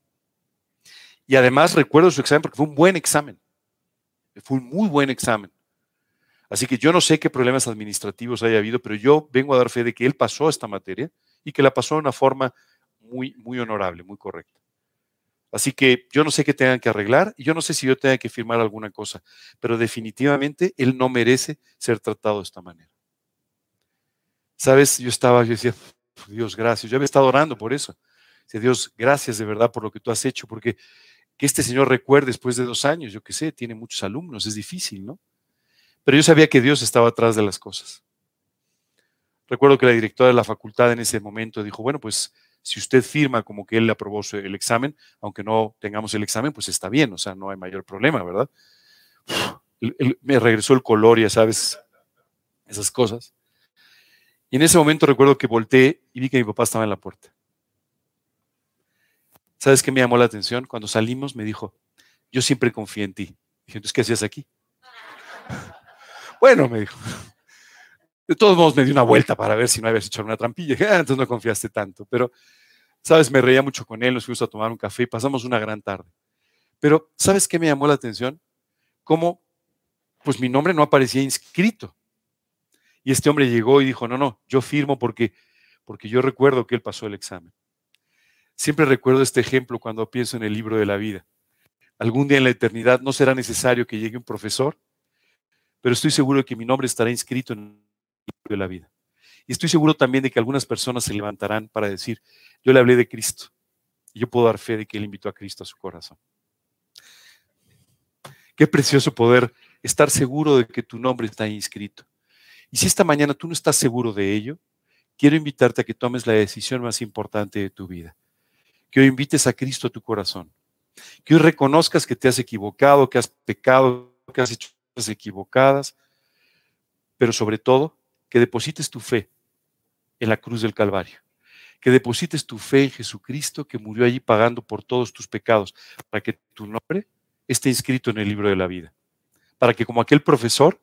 Y además recuerdo su examen porque fue un buen examen. Fue un muy buen examen. Así que yo no sé qué problemas administrativos haya habido, pero yo vengo a dar fe de que él pasó esta materia y que la pasó de una forma muy, muy honorable, muy correcta. Así que yo no sé qué tengan que arreglar y yo no sé si yo tenga que firmar alguna cosa, pero definitivamente él no merece ser tratado de esta manera. Sabes, yo estaba, yo decía, Dios, gracias. Yo había estado orando por eso. Decía, Dios, gracias de verdad por lo que tú has hecho, porque que este señor recuerde después de dos años, yo qué sé, tiene muchos alumnos, es difícil, ¿no? Pero yo sabía que Dios estaba atrás de las cosas. Recuerdo que la directora de la facultad en ese momento dijo, bueno, pues si usted firma como que él le aprobó el examen, aunque no tengamos el examen, pues está bien, o sea, no hay mayor problema, ¿verdad? me regresó el color, ya sabes, esas cosas. Y en ese momento recuerdo que volteé y vi que mi papá estaba en la puerta. ¿Sabes qué me llamó la atención? Cuando salimos me dijo, yo siempre confié en ti. Dije, entonces, ¿qué hacías aquí? bueno, me dijo. De todos modos me di una vuelta para ver si no habías hecho una trampilla. Ah, entonces no confiaste tanto. Pero, ¿sabes? Me reía mucho con él, nos fuimos a tomar un café y pasamos una gran tarde. Pero, ¿sabes qué me llamó la atención? Cómo, pues mi nombre no aparecía inscrito. Y este hombre llegó y dijo, no, no, yo firmo porque, porque yo recuerdo que él pasó el examen. Siempre recuerdo este ejemplo cuando pienso en el libro de la vida. Algún día en la eternidad no será necesario que llegue un profesor, pero estoy seguro de que mi nombre estará inscrito en de la vida. Y estoy seguro también de que algunas personas se levantarán para decir, yo le hablé de Cristo y yo puedo dar fe de que él invitó a Cristo a su corazón. Qué precioso poder estar seguro de que tu nombre está inscrito. Y si esta mañana tú no estás seguro de ello, quiero invitarte a que tomes la decisión más importante de tu vida. Que hoy invites a Cristo a tu corazón. Que hoy reconozcas que te has equivocado, que has pecado, que has hecho cosas equivocadas, pero sobre todo que deposites tu fe en la cruz del Calvario. Que deposites tu fe en Jesucristo que murió allí pagando por todos tus pecados, para que tu nombre esté inscrito en el libro de la vida. Para que como aquel profesor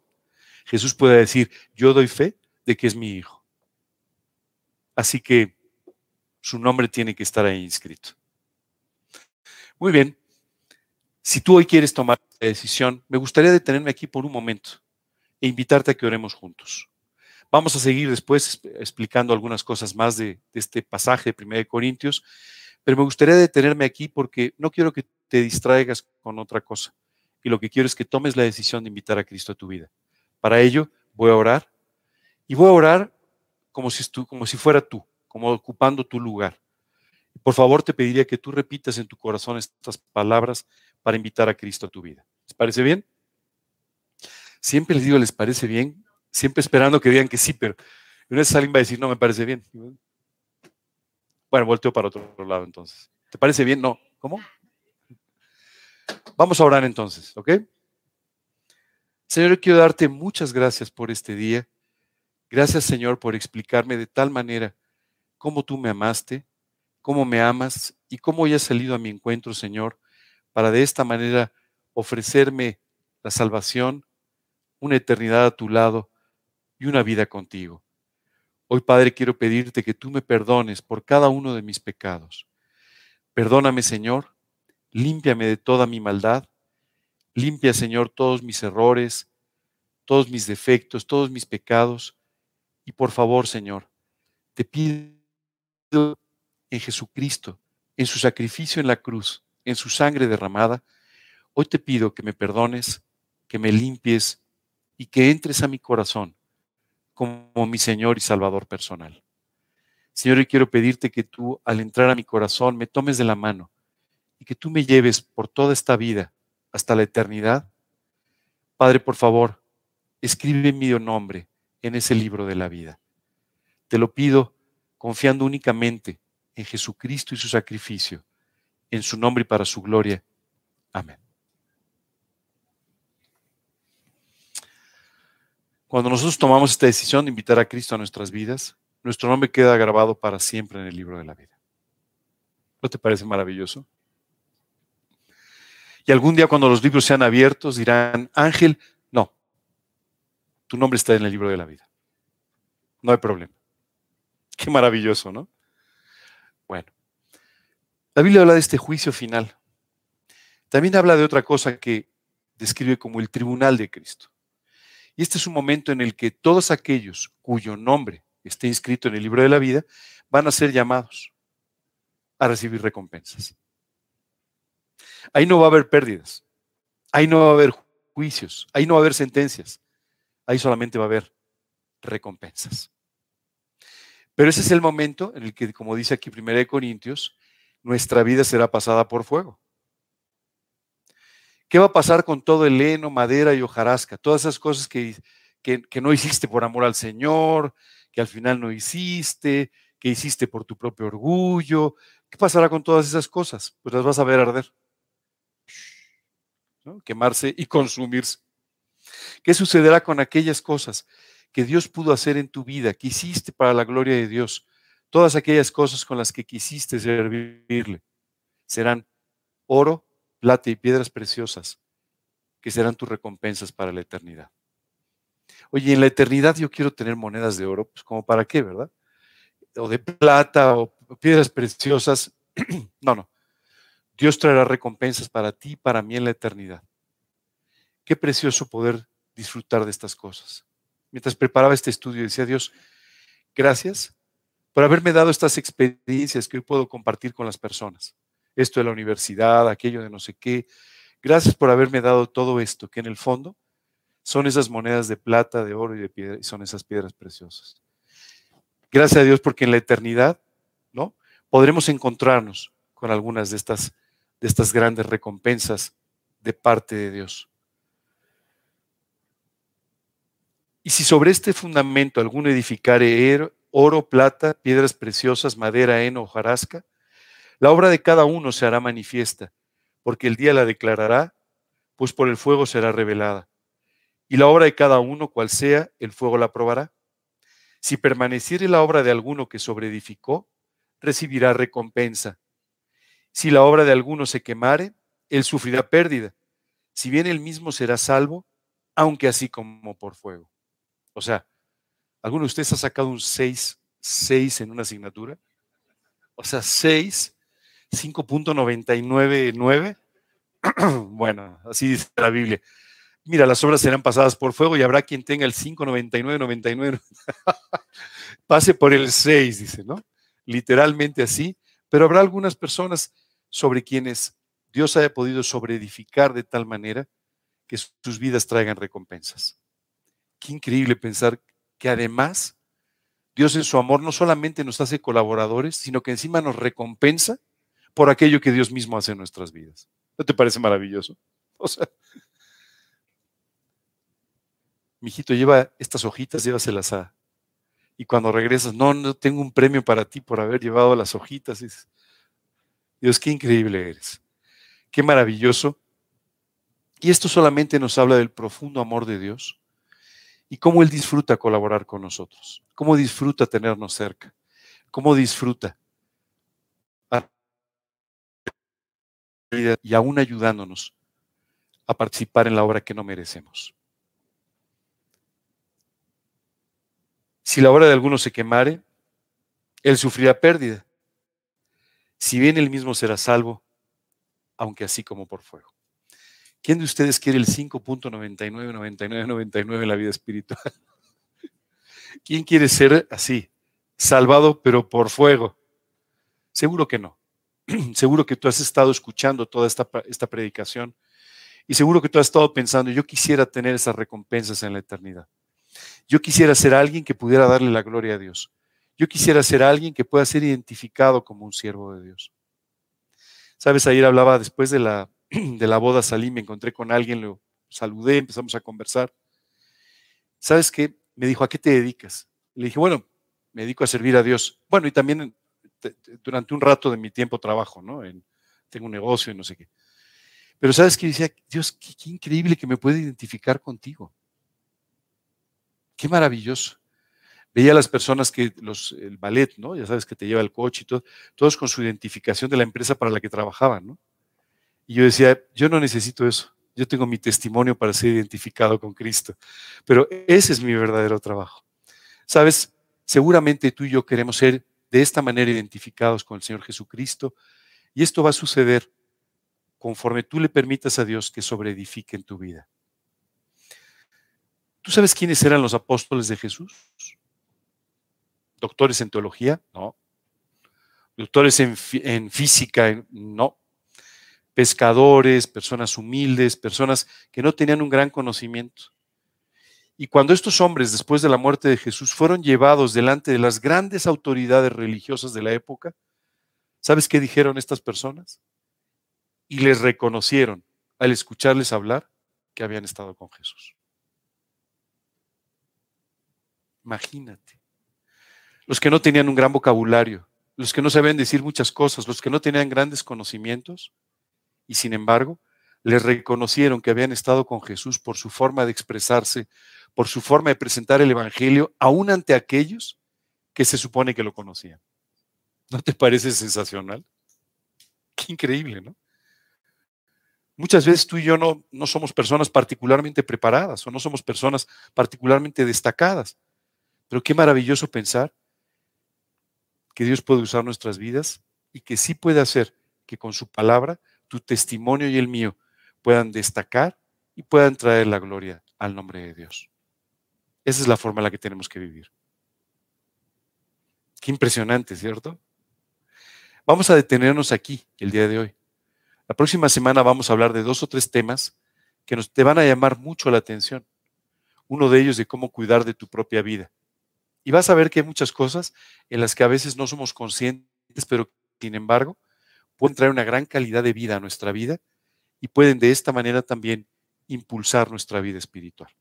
Jesús puede decir, yo doy fe de que es mi hijo. Así que su nombre tiene que estar ahí inscrito. Muy bien. Si tú hoy quieres tomar la decisión, me gustaría detenerme aquí por un momento e invitarte a que oremos juntos. Vamos a seguir después explicando algunas cosas más de, este pasaje de 1 Corintios, pero me gustaría detenerme aquí porque no quiero que te distraigas con otra cosa. Y lo que quiero es que tomes la decisión de invitar a Cristo a tu vida. Para ello voy a orar y voy a orar como si, como si fuera tú, como ocupando tu lugar. Por favor, te pediría que tú repitas en tu corazón estas palabras para invitar a Cristo a tu vida. ¿Les parece bien? Siempre les digo, ¿les parece bien? Siempre esperando que digan que sí, pero una vez alguien va a decir, no, me parece bien. Bueno, volteo para otro lado entonces. ¿Te parece bien? No. ¿Cómo? Vamos a orar entonces, ¿ok? Señor, quiero darte muchas gracias por este día. Gracias, Señor, por explicarme de tal manera cómo tú me amaste, cómo me amas y cómo hoy has salido a mi encuentro, Señor, para de esta manera ofrecerme la salvación, una eternidad a tu lado y una vida contigo. Hoy, Padre, quiero pedirte que tú me perdones por cada uno de mis pecados. Perdóname, Señor, límpiame de toda mi maldad Limpia, Señor, todos mis errores, todos mis defectos, todos mis pecados. Y por favor, Señor, te pido en Jesucristo, en su sacrificio en la cruz, en su sangre derramada, hoy te pido que me perdones, que me limpies y que entres a mi corazón como mi Señor y Salvador personal. Señor, y quiero pedirte que tú, al entrar a mi corazón, me tomes de la mano y que tú me lleves por toda esta vida hasta la eternidad. Padre, por favor, escribe mi nombre en ese libro de la vida. Te lo pido confiando únicamente en Jesucristo y su sacrificio, en su nombre y para su gloria. Amén. Cuando nosotros tomamos esta decisión de invitar a Cristo a nuestras vidas, nuestro nombre queda grabado para siempre en el libro de la vida. ¿No te parece maravilloso? Y algún día cuando los libros sean abiertos dirán, Ángel, no, tu nombre está en el libro de la vida. No hay problema. Qué maravilloso, ¿no? Bueno, la Biblia habla de este juicio final. También habla de otra cosa que describe como el tribunal de Cristo. Y este es un momento en el que todos aquellos cuyo nombre esté inscrito en el libro de la vida van a ser llamados a recibir recompensas. Ahí no va a haber pérdidas. Ahí no va a haber juicios. Ahí no va a haber sentencias. Ahí solamente va a haber recompensas. Pero ese es el momento en el que, como dice aquí 1 Corintios, nuestra vida será pasada por fuego. ¿Qué va a pasar con todo el heno, madera y hojarasca? Todas esas cosas que, que, no hiciste por amor al Señor, que al final no hiciste, que hiciste por tu propio orgullo. ¿Qué pasará con todas esas cosas? Pues las vas a ver arder, quemarse y consumirse. ¿Qué sucederá con aquellas cosas que Dios pudo hacer en tu vida, que hiciste para la gloria de Dios? Todas aquellas cosas con las que quisiste servirle serán oro, plata y piedras preciosas, que serán tus recompensas para la eternidad. Oye, en la eternidad yo quiero tener monedas de oro, pues como para qué, ¿verdad? O de plata o piedras preciosas. no, no. Dios traerá recompensas para ti y para mí en la eternidad. Qué precioso poder disfrutar de estas cosas. Mientras preparaba este estudio, decía Dios, gracias por haberme dado estas experiencias que hoy puedo compartir con las personas. Esto de la universidad, aquello de no sé qué. Gracias por haberme dado todo esto, que en el fondo son esas monedas de plata, de oro y de piedra, y son esas piedras preciosas. Gracias a Dios porque en la eternidad, ¿no? Podremos encontrarnos con algunas de estas, de estas grandes recompensas de parte de Dios. Y si sobre este fundamento alguno edificare oro, plata, piedras preciosas, madera, heno, hojarasca, la obra de cada uno se hará manifiesta, porque el día la declarará, pues por el fuego será revelada. Y la obra de cada uno, cual sea, el fuego la probará. Si permaneciere la obra de alguno que sobreedificó, recibirá recompensa. Si la obra de alguno se quemare, él sufrirá pérdida. Si bien él mismo será salvo, aunque así como por fuego. O sea, ¿Alguno de ustedes ha sacado un 6, 6 en una asignatura? O sea, 6, 5.999. bueno, así dice la Biblia. Mira, las obras serán pasadas por fuego y habrá quien tenga el 5.9999. Pase por el 6, dice, ¿no? Literalmente así. Pero habrá algunas personas sobre quienes Dios haya podido sobreedificar de tal manera que sus vidas traigan recompensas. Qué increíble pensar que además Dios en su amor no solamente nos hace colaboradores, sino que encima nos recompensa por aquello que Dios mismo hace en nuestras vidas. ¿No te parece maravilloso? O sea, mijito, lleva estas hojitas, llévaselas a. Y cuando regresas, no, no tengo un premio para ti por haber llevado las hojitas. Dios, qué increíble eres. Qué maravilloso. Y esto solamente nos habla del profundo amor de Dios y cómo Él disfruta colaborar con nosotros, cómo disfruta tenernos cerca, cómo disfruta y aún ayudándonos a participar en la obra que no merecemos. Si la obra de alguno se quemare, él sufrirá pérdida. Si bien él mismo será salvo, aunque así como por fuego. ¿Quién de ustedes quiere el 5.999999 en la vida espiritual? ¿Quién quiere ser así, salvado pero por fuego? Seguro que no. Seguro que tú has estado escuchando toda esta, esta predicación y seguro que tú has estado pensando, yo quisiera tener esas recompensas en la eternidad. Yo quisiera ser alguien que pudiera darle la gloria a Dios. Yo quisiera ser alguien que pueda ser identificado como un siervo de Dios. Sabes, ayer hablaba después de la de la boda salí, me encontré con alguien, lo saludé, empezamos a conversar. ¿Sabes qué? Me dijo, ¿a qué te dedicas? Le dije, bueno, me dedico a servir a Dios. Bueno, y también durante un rato de mi tiempo trabajo, ¿no? tengo un negocio y no sé qué. Pero ¿sabes qué? Decía, Dios, qué, qué increíble que me puede identificar contigo. Qué maravilloso veía a las personas que los, el ballet, ¿no? Ya sabes que te lleva el coche y todo, todos con su identificación de la empresa para la que trabajaban, ¿no? Y yo decía, yo no necesito eso. Yo tengo mi testimonio para ser identificado con Cristo. Pero ese es mi verdadero trabajo. Sabes, seguramente tú y yo queremos ser de esta manera identificados con el Señor Jesucristo. Y esto va a suceder conforme tú le permitas a Dios que sobreedifique en tu vida. ¿Tú sabes quiénes eran los apóstoles de Jesús? ¿Doctores en teología? No. ¿Doctores en, en física? No pescadores, personas humildes, personas que no tenían un gran conocimiento. Y cuando estos hombres, después de la muerte de Jesús, fueron llevados delante de las grandes autoridades religiosas de la época, ¿sabes qué dijeron estas personas? Y les reconocieron al escucharles hablar que habían estado con Jesús. Imagínate. Los que no tenían un gran vocabulario, los que no sabían decir muchas cosas, los que no tenían grandes conocimientos, y sin embargo, les reconocieron que habían estado con Jesús por su forma de expresarse, por su forma de presentar el Evangelio, aún ante aquellos que se supone que lo conocían. ¿No te parece sensacional? Qué increíble, ¿no? Muchas veces tú y yo no, no somos personas particularmente preparadas o no somos personas particularmente destacadas, pero qué maravilloso pensar que Dios puede usar nuestras vidas y que sí puede hacer que con su palabra, tu testimonio y el mío puedan destacar y puedan traer la gloria al nombre de Dios. Esa es la forma en la que tenemos que vivir. Qué impresionante, ¿cierto? Vamos a detenernos aquí el día de hoy. La próxima semana vamos a hablar de dos o tres temas que nos, te van a llamar mucho la atención. Uno de ellos de cómo cuidar de tu propia vida. Y vas a ver que hay muchas cosas en las que a veces no somos conscientes, pero sin embargo pueden traer una gran calidad de vida a nuestra vida y pueden de esta manera también impulsar nuestra vida espiritual.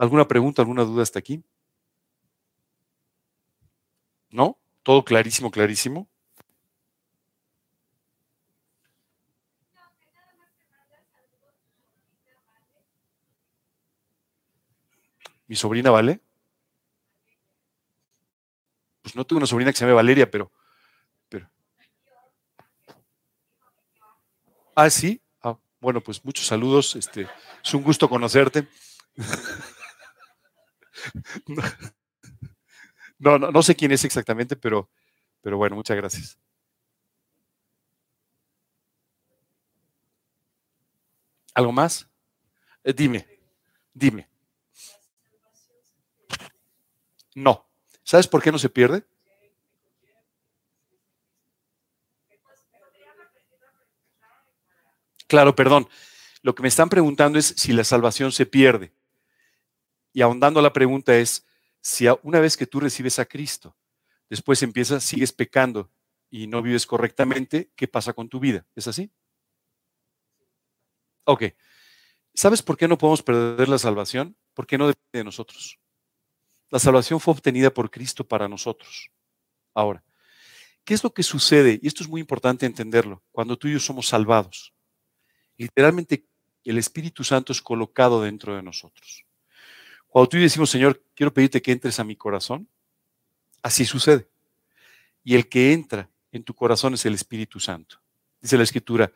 ¿Alguna pregunta, alguna duda hasta aquí? ¿No? ¿Todo clarísimo, clarísimo? ¿Mi sobrina Vale? Pues no tengo una sobrina que se llame Valeria, pero, pero. Ah, sí. Ah, bueno, pues muchos saludos. Este, es un gusto conocerte. No, no, no sé quién es exactamente, pero, pero bueno, muchas gracias. ¿Algo más? Eh, dime, dime. No. ¿Sabes por qué no se pierde? Claro, perdón. Lo que me están preguntando es si la salvación se pierde. Y ahondando la pregunta es, si una vez que tú recibes a Cristo, después empiezas, sigues pecando y no vives correctamente, ¿qué pasa con tu vida? ¿Es así? Ok. ¿Sabes por qué no podemos perder la salvación? Porque no depende de nosotros. La salvación fue obtenida por Cristo para nosotros. Ahora, ¿qué es lo que sucede? Y esto es muy importante entenderlo. Cuando tú y yo somos salvados, literalmente el Espíritu Santo es colocado dentro de nosotros. Cuando tú y decimos, Señor, quiero pedirte que entres a mi corazón, así sucede. Y el que entra en tu corazón es el Espíritu Santo. Dice la Escritura,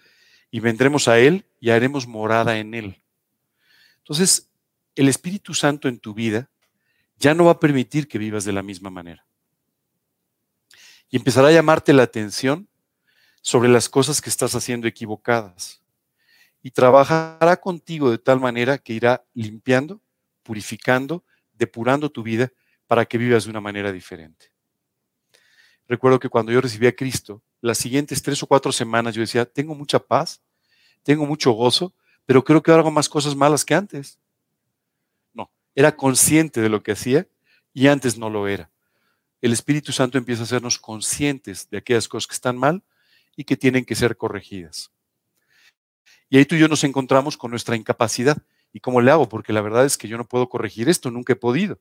y vendremos a Él y haremos morada en Él. Entonces, el Espíritu Santo en tu vida ya no va a permitir que vivas de la misma manera. Y empezará a llamarte la atención sobre las cosas que estás haciendo equivocadas. Y trabajará contigo de tal manera que irá limpiando, purificando, depurando tu vida para que vivas de una manera diferente. Recuerdo que cuando yo recibí a Cristo, las siguientes tres o cuatro semanas yo decía, tengo mucha paz, tengo mucho gozo, pero creo que hago más cosas malas que antes era consciente de lo que hacía y antes no lo era. El Espíritu Santo empieza a hacernos conscientes de aquellas cosas que están mal y que tienen que ser corregidas. Y ahí tú y yo nos encontramos con nuestra incapacidad. ¿Y cómo le hago? Porque la verdad es que yo no puedo corregir esto, nunca he podido.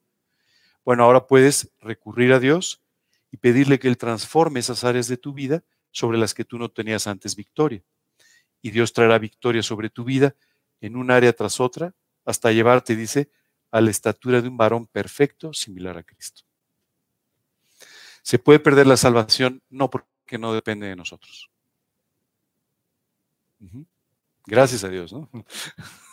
Bueno, ahora puedes recurrir a Dios y pedirle que Él transforme esas áreas de tu vida sobre las que tú no tenías antes victoria. Y Dios traerá victoria sobre tu vida en un área tras otra hasta llevarte, dice, a la estatura de un varón perfecto, similar a Cristo. ¿Se puede perder la salvación? No, porque no depende de nosotros. Gracias a Dios, ¿no?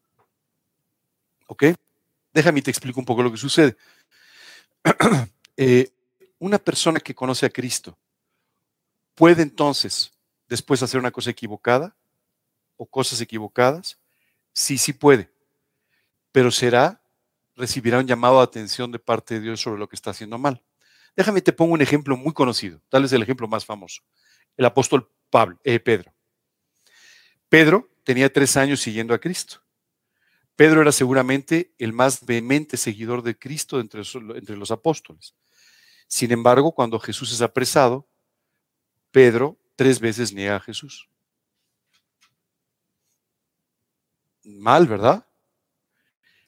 ¿Ok? Déjame te explico un poco lo que sucede. Eh, una persona que conoce a Cristo puede entonces después hacer una cosa equivocada o cosas equivocadas. Sí, sí puede. Pero será, recibirá un llamado de atención de parte de Dios sobre lo que está haciendo mal. Déjame te pongo un ejemplo muy conocido, tal vez el ejemplo más famoso. El apóstol Pablo, eh, Pedro. Pedro tenía tres años siguiendo a Cristo. Pedro era seguramente el más vehemente seguidor de Cristo entre, entre los apóstoles. Sin embargo, cuando Jesús es apresado, Pedro tres veces niega a Jesús. Mal, ¿verdad?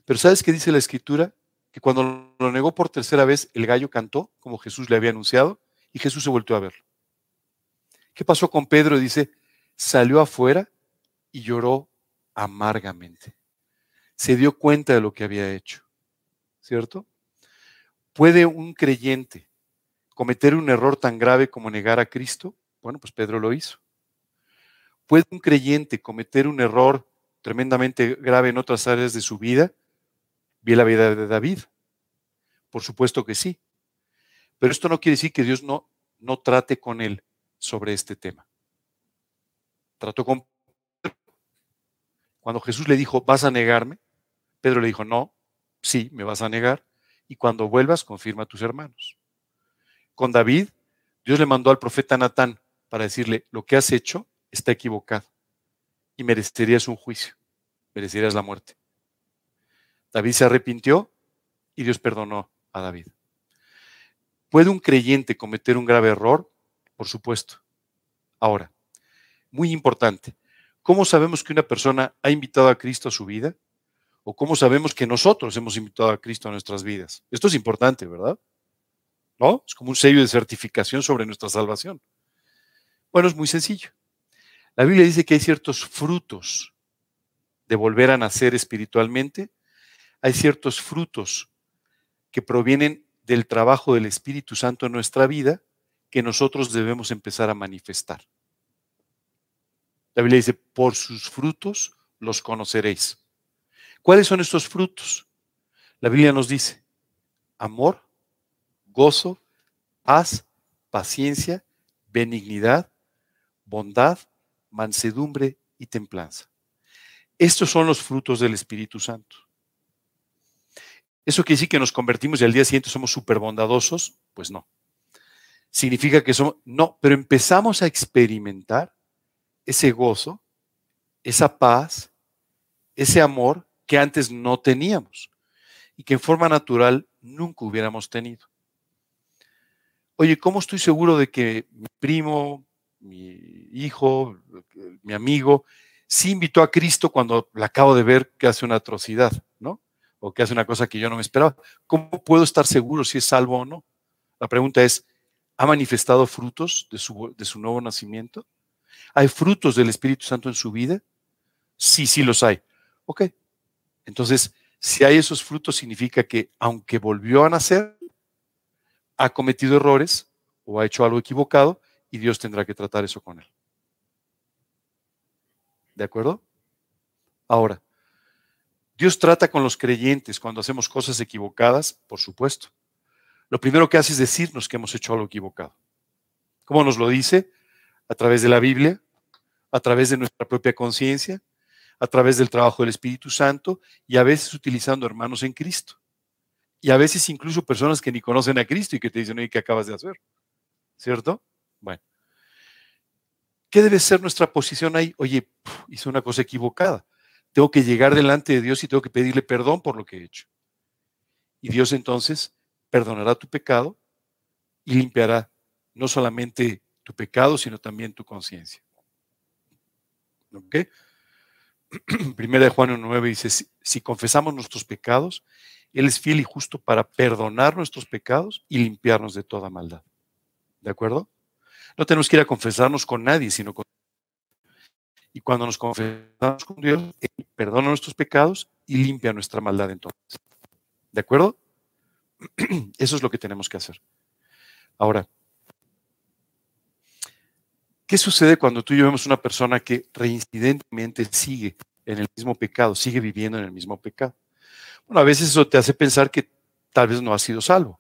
Pero ¿sabes qué dice la escritura? Que cuando lo negó por tercera vez, el gallo cantó, como Jesús le había anunciado, y Jesús se volvió a verlo. ¿Qué pasó con Pedro? Dice, salió afuera y lloró amargamente. Se dio cuenta de lo que había hecho, ¿cierto? ¿Puede un creyente cometer un error tan grave como negar a Cristo? Bueno, pues Pedro lo hizo. ¿Puede un creyente cometer un error tremendamente grave en otras áreas de su vida? Vi la vida de David. Por supuesto que sí. Pero esto no quiere decir que Dios no, no trate con él sobre este tema. Trató con. Cuando Jesús le dijo, ¿vas a negarme? Pedro le dijo, no, sí, me vas a negar. Y cuando vuelvas, confirma a tus hermanos. Con David, Dios le mandó al profeta Natán para decirle, lo que has hecho está equivocado y merecerías un juicio, merecerías la muerte. David se arrepintió y Dios perdonó a David. ¿Puede un creyente cometer un grave error? Por supuesto. Ahora, muy importante, ¿cómo sabemos que una persona ha invitado a Cristo a su vida? ¿O cómo sabemos que nosotros hemos invitado a Cristo a nuestras vidas? Esto es importante, ¿verdad? ¿No? Es como un sello de certificación sobre nuestra salvación. Bueno, es muy sencillo. La Biblia dice que hay ciertos frutos de volver a nacer espiritualmente. Hay ciertos frutos que provienen del trabajo del Espíritu Santo en nuestra vida que nosotros debemos empezar a manifestar. La Biblia dice, por sus frutos los conoceréis. ¿Cuáles son estos frutos? La Biblia nos dice, amor, gozo, paz, paciencia, benignidad, bondad, mansedumbre y templanza. Estos son los frutos del Espíritu Santo. ¿Eso quiere decir que nos convertimos y al día siguiente somos súper bondadosos? Pues no. Significa que somos, no, pero empezamos a experimentar ese gozo, esa paz, ese amor que antes no teníamos y que en forma natural nunca hubiéramos tenido. Oye, ¿cómo estoy seguro de que mi primo, mi hijo, mi amigo, sí invitó a Cristo cuando le acabo de ver que hace una atrocidad, ¿no? O que hace una cosa que yo no me esperaba. ¿Cómo puedo estar seguro si es salvo o no? La pregunta es, ¿ha manifestado frutos de su, de su nuevo nacimiento? ¿Hay frutos del Espíritu Santo en su vida? Sí, sí los hay. Ok. Entonces, si hay esos frutos, significa que aunque volvió a nacer, ha cometido errores o ha hecho algo equivocado y Dios tendrá que tratar eso con él. ¿De acuerdo? Ahora, Dios trata con los creyentes cuando hacemos cosas equivocadas, por supuesto. Lo primero que hace es decirnos que hemos hecho algo equivocado. ¿Cómo nos lo dice? A través de la Biblia, a través de nuestra propia conciencia, a través del trabajo del Espíritu Santo y a veces utilizando hermanos en Cristo. Y a veces incluso personas que ni conocen a Cristo y que te dicen, oye, ¿qué acabas de hacer? ¿Cierto? Bueno. ¿Qué debe ser nuestra posición ahí? Oye, hice una cosa equivocada. Tengo que llegar delante de Dios y tengo que pedirle perdón por lo que he hecho. Y Dios entonces perdonará tu pecado y limpiará no solamente tu pecado, sino también tu conciencia. ¿Ok? Primera de Juan 9 dice, si confesamos nuestros pecados, Él es fiel y justo para perdonar nuestros pecados y limpiarnos de toda maldad. ¿De acuerdo? No tenemos que ir a confesarnos con nadie, sino con y cuando nos confesamos con Dios, Él perdona nuestros pecados y limpia nuestra maldad entonces. ¿De acuerdo? Eso es lo que tenemos que hacer. Ahora, ¿qué sucede cuando tú y yo vemos una persona que reincidentemente sigue en el mismo pecado, sigue viviendo en el mismo pecado? Bueno, a veces eso te hace pensar que tal vez no has sido salvo.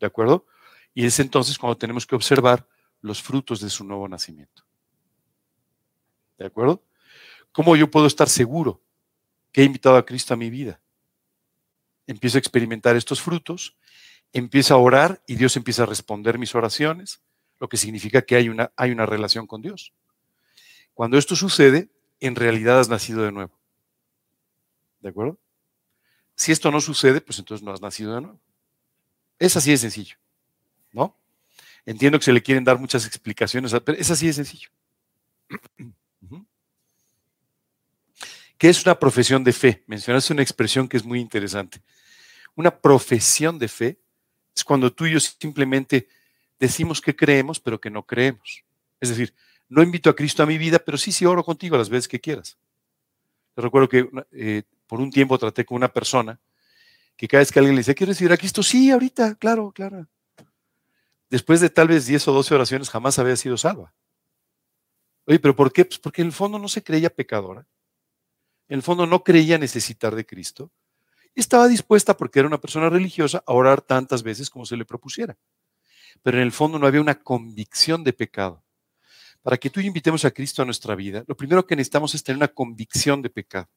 ¿De acuerdo? Y es entonces cuando tenemos que observar los frutos de su nuevo nacimiento. ¿De acuerdo? ¿Cómo yo puedo estar seguro que he invitado a Cristo a mi vida? Empiezo a experimentar estos frutos, empiezo a orar y Dios empieza a responder mis oraciones, lo que significa que hay una, hay una relación con Dios. Cuando esto sucede, en realidad has nacido de nuevo. ¿De acuerdo? Si esto no sucede, pues entonces no has nacido de nuevo. Es así de sencillo. ¿No? Entiendo que se le quieren dar muchas explicaciones, pero es así de sencillo. ¿Qué es una profesión de fe? Mencionaste una expresión que es muy interesante. Una profesión de fe es cuando tú y yo simplemente decimos que creemos, pero que no creemos. Es decir, no invito a Cristo a mi vida, pero sí, sí oro contigo las veces que quieras. Yo recuerdo que eh, por un tiempo traté con una persona que cada vez que alguien le decía, ¿quieres recibir a Cristo? Sí, ahorita, claro, claro. Después de tal vez 10 o 12 oraciones jamás había sido salva. Oye, ¿pero por qué? Pues porque en el fondo no se creía pecadora en el fondo no creía necesitar de Cristo, estaba dispuesta, porque era una persona religiosa, a orar tantas veces como se le propusiera. Pero en el fondo no había una convicción de pecado. Para que tú y invitemos a Cristo a nuestra vida, lo primero que necesitamos es tener una convicción de pecado.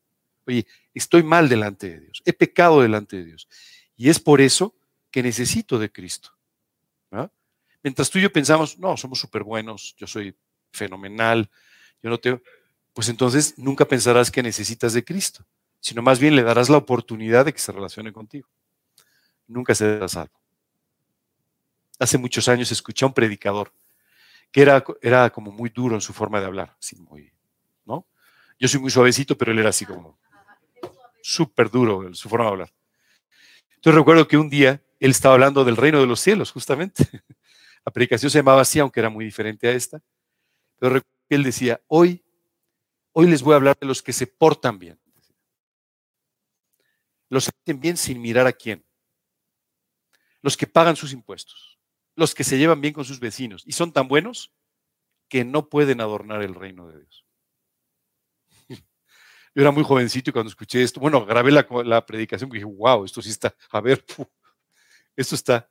Oye, estoy mal delante de Dios, he pecado delante de Dios. Y es por eso que necesito de Cristo. Mientras tú y yo pensamos, no, somos súper buenos, yo soy fenomenal, yo no tengo pues entonces nunca pensarás que necesitas de Cristo, sino más bien le darás la oportunidad de que se relacione contigo. Nunca serás salvo. Hace muchos años escuché a un predicador que era, era como muy duro en su forma de hablar, muy, ¿no? Yo soy muy suavecito, pero él era así como súper duro en su forma de hablar. Entonces recuerdo que un día él estaba hablando del reino de los cielos, justamente. La predicación se llamaba así, aunque era muy diferente a esta. Pero él decía, hoy Hoy les voy a hablar de los que se portan bien. Los que hacen bien sin mirar a quién. Los que pagan sus impuestos. Los que se llevan bien con sus vecinos. Y son tan buenos que no pueden adornar el reino de Dios. Yo era muy jovencito cuando escuché esto, bueno, grabé la, predicación y dije, wow, esto sí está, a ver, esto está.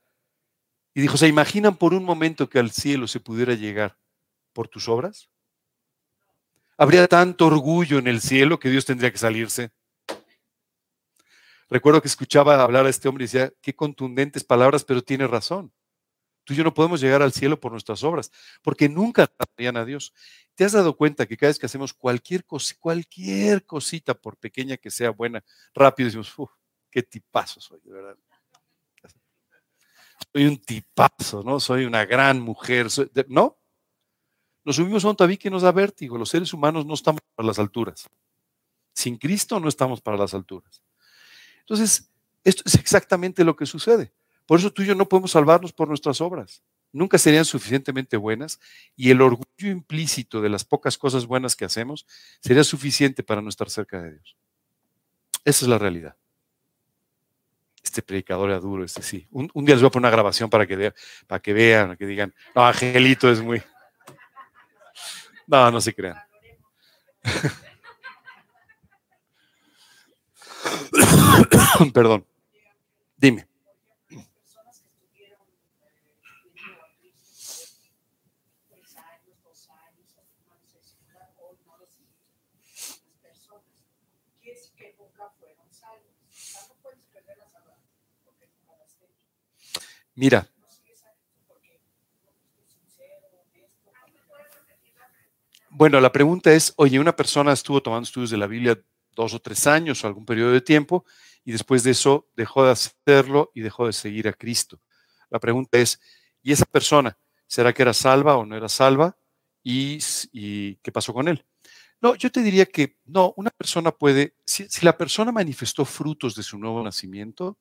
Y dijo, ¿se imaginan por un momento que al cielo se pudiera llegar por tus obras? Habría tanto orgullo en el cielo que Dios tendría que salirse. Recuerdo que escuchaba hablar a este hombre y decía, qué contundentes palabras, pero tiene razón. Tú y yo no podemos llegar al cielo por nuestras obras, porque nunca agradarían a Dios. ¿Te has dado cuenta que cada vez que hacemos cualquier, cosa, cualquier cosita, por pequeña que sea buena, rápido decimos, uff, qué tipazo soy, de verdad? Soy un tipazo, ¿no? Soy una gran mujer, ¿no? Nos subimos a un tabique que nos da vértigo. Los seres humanos no estamos para las alturas. Sin Cristo no estamos para las alturas. Entonces, esto es exactamente lo que sucede. Por eso tú y yo no podemos salvarnos por nuestras obras. Nunca serían suficientemente buenas y el orgullo implícito de las pocas cosas buenas que hacemos sería suficiente para no estar cerca de Dios. Esa es la realidad. Este predicador era duro, este sí. Un, día les voy a poner una grabación para que, para que vean, para que digan, no, Angelito es muy... No, no se crean. Perdón. Dime. Mira, Bueno, la pregunta es, oye, una persona estuvo tomando estudios de la Biblia dos o tres años o algún periodo de tiempo y después de eso dejó de hacerlo y dejó de seguir a Cristo. La pregunta es, ¿y esa persona será que era salva o no era salva? ¿Y, qué pasó con él? No, yo te diría que no, una persona puede, si la persona manifestó frutos de su nuevo nacimiento,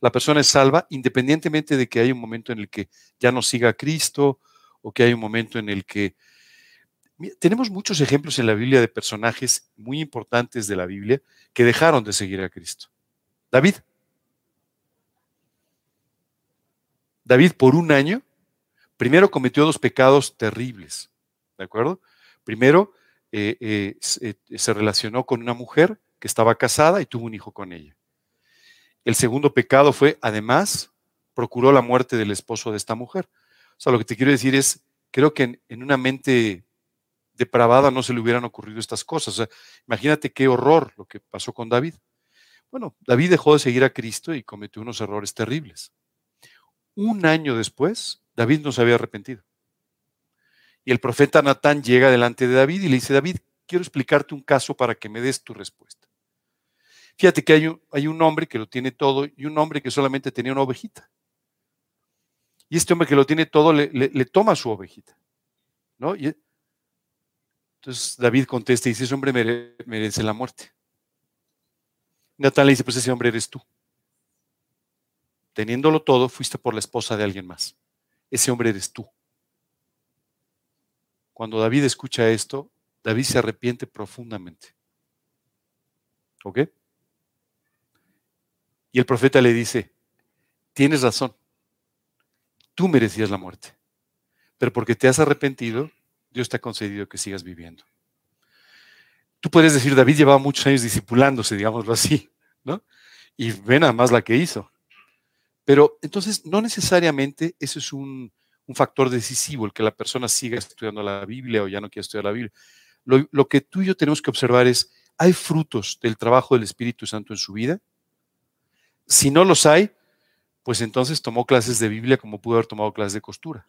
la persona es salva independientemente de que haya un momento en el que ya no siga a Cristo o que haya un momento en el que tenemos muchos ejemplos en la Biblia de personajes muy importantes de la Biblia que dejaron de seguir a Cristo. David. David por un año, primero cometió dos pecados terribles, ¿de acuerdo? Primero, eh, eh, eh, se relacionó con una mujer que estaba casada y tuvo un hijo con ella. El segundo pecado fue, además, procuró la muerte del esposo de esta mujer. O sea, lo que te quiero decir es, creo que en, una mente depravada no se le hubieran ocurrido estas cosas. O sea, imagínate qué horror lo que pasó con David. Bueno, David dejó de seguir a Cristo y cometió unos errores terribles. Un año después, David no se había arrepentido. Y el profeta Natán llega delante de David y le dice, David, quiero explicarte un caso para que me des tu respuesta. Fíjate que hay un, hombre que lo tiene todo y un hombre que solamente tenía una ovejita. Y este hombre que lo tiene todo le, toma su ovejita. ¿no? Entonces David contesta y dice, ese hombre merece la muerte. Natán le dice, pues ese hombre eres tú. Teniéndolo todo, fuiste por la esposa de alguien más. Ese hombre eres tú. Cuando David escucha esto, David se arrepiente profundamente. ¿Ok? Y el profeta le dice, tienes razón, tú merecías la muerte, pero porque te has arrepentido, Dios te ha concedido que sigas viviendo. Tú puedes decir, David llevaba muchos años disipulándose, digámoslo así, ¿no? Y ve nada más la que hizo. Pero entonces, no necesariamente eso es un, factor decisivo, el que la persona siga estudiando la Biblia o ya no quiera estudiar la Biblia. Lo, lo que tú y yo tenemos que observar es, ¿hay frutos del trabajo del Espíritu Santo en su vida? Si no los hay, pues entonces tomó clases de Biblia como pudo haber tomado clases de costura.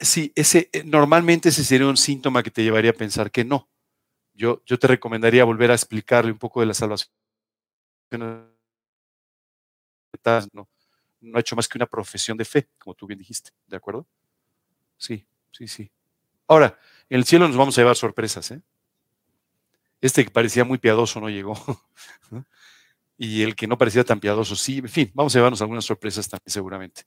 Sí, ese, eh, normalmente ese sería un síntoma que te llevaría a pensar que no. Yo, yo te recomendaría volver a explicarle un poco de la salvación. No, no ha hecho más que una profesión de fe, como tú bien dijiste, ¿de acuerdo? Sí, sí, sí. Ahora, en el cielo nos vamos a llevar sorpresas, ¿eh? Este que parecía muy piadoso no llegó. y el que no parecía tan piadoso, sí, en fin, vamos a llevarnos algunas sorpresas también seguramente.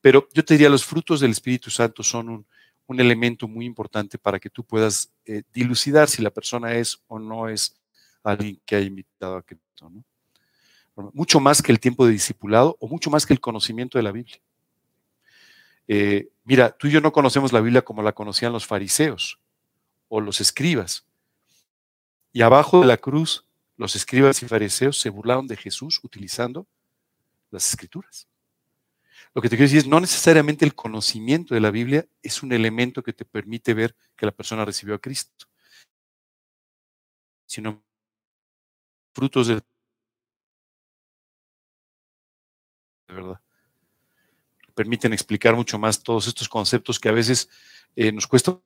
Pero yo te diría, los frutos del Espíritu Santo son un, elemento muy importante para que tú puedas eh, dilucidar si la persona es o no es alguien que ha invitado a Cristo. mucho más que el tiempo de discipulado o mucho más que el conocimiento de la Biblia. Eh, mira, tú y yo no conocemos la Biblia como la conocían los fariseos o los escribas. Y abajo de la cruz los escribas y fariseos se burlaron de Jesús utilizando las escrituras. Lo que te quiero decir es, no necesariamente el conocimiento de la Biblia es un elemento que te permite ver que la persona recibió a Cristo, sino frutos de, de verdad. Permiten explicar mucho más todos estos conceptos que a veces eh, nos cuesta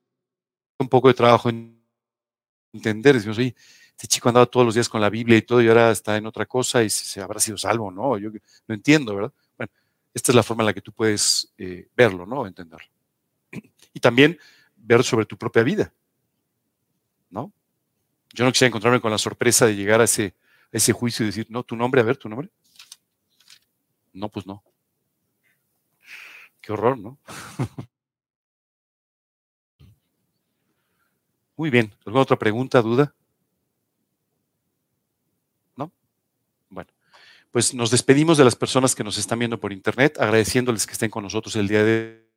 un poco de trabajo entender. Decimos, oye, este chico andaba todos los días con la Biblia y todo, y ahora está en otra cosa y se habrá sido salvo, ¿no? Yo no entiendo, ¿verdad? Bueno, esta es la forma en la que tú puedes eh, verlo, ¿no? Entenderlo. Y también ver sobre tu propia vida, ¿no? Yo no quisiera encontrarme con la sorpresa de llegar a ese juicio y decir, no, tu nombre, a ver, tu nombre. No, pues no. Qué horror, ¿no? Muy bien. ¿Alguna otra pregunta, duda? pues nos despedimos de las personas que nos están viendo por internet, agradeciéndoles que estén con nosotros el día de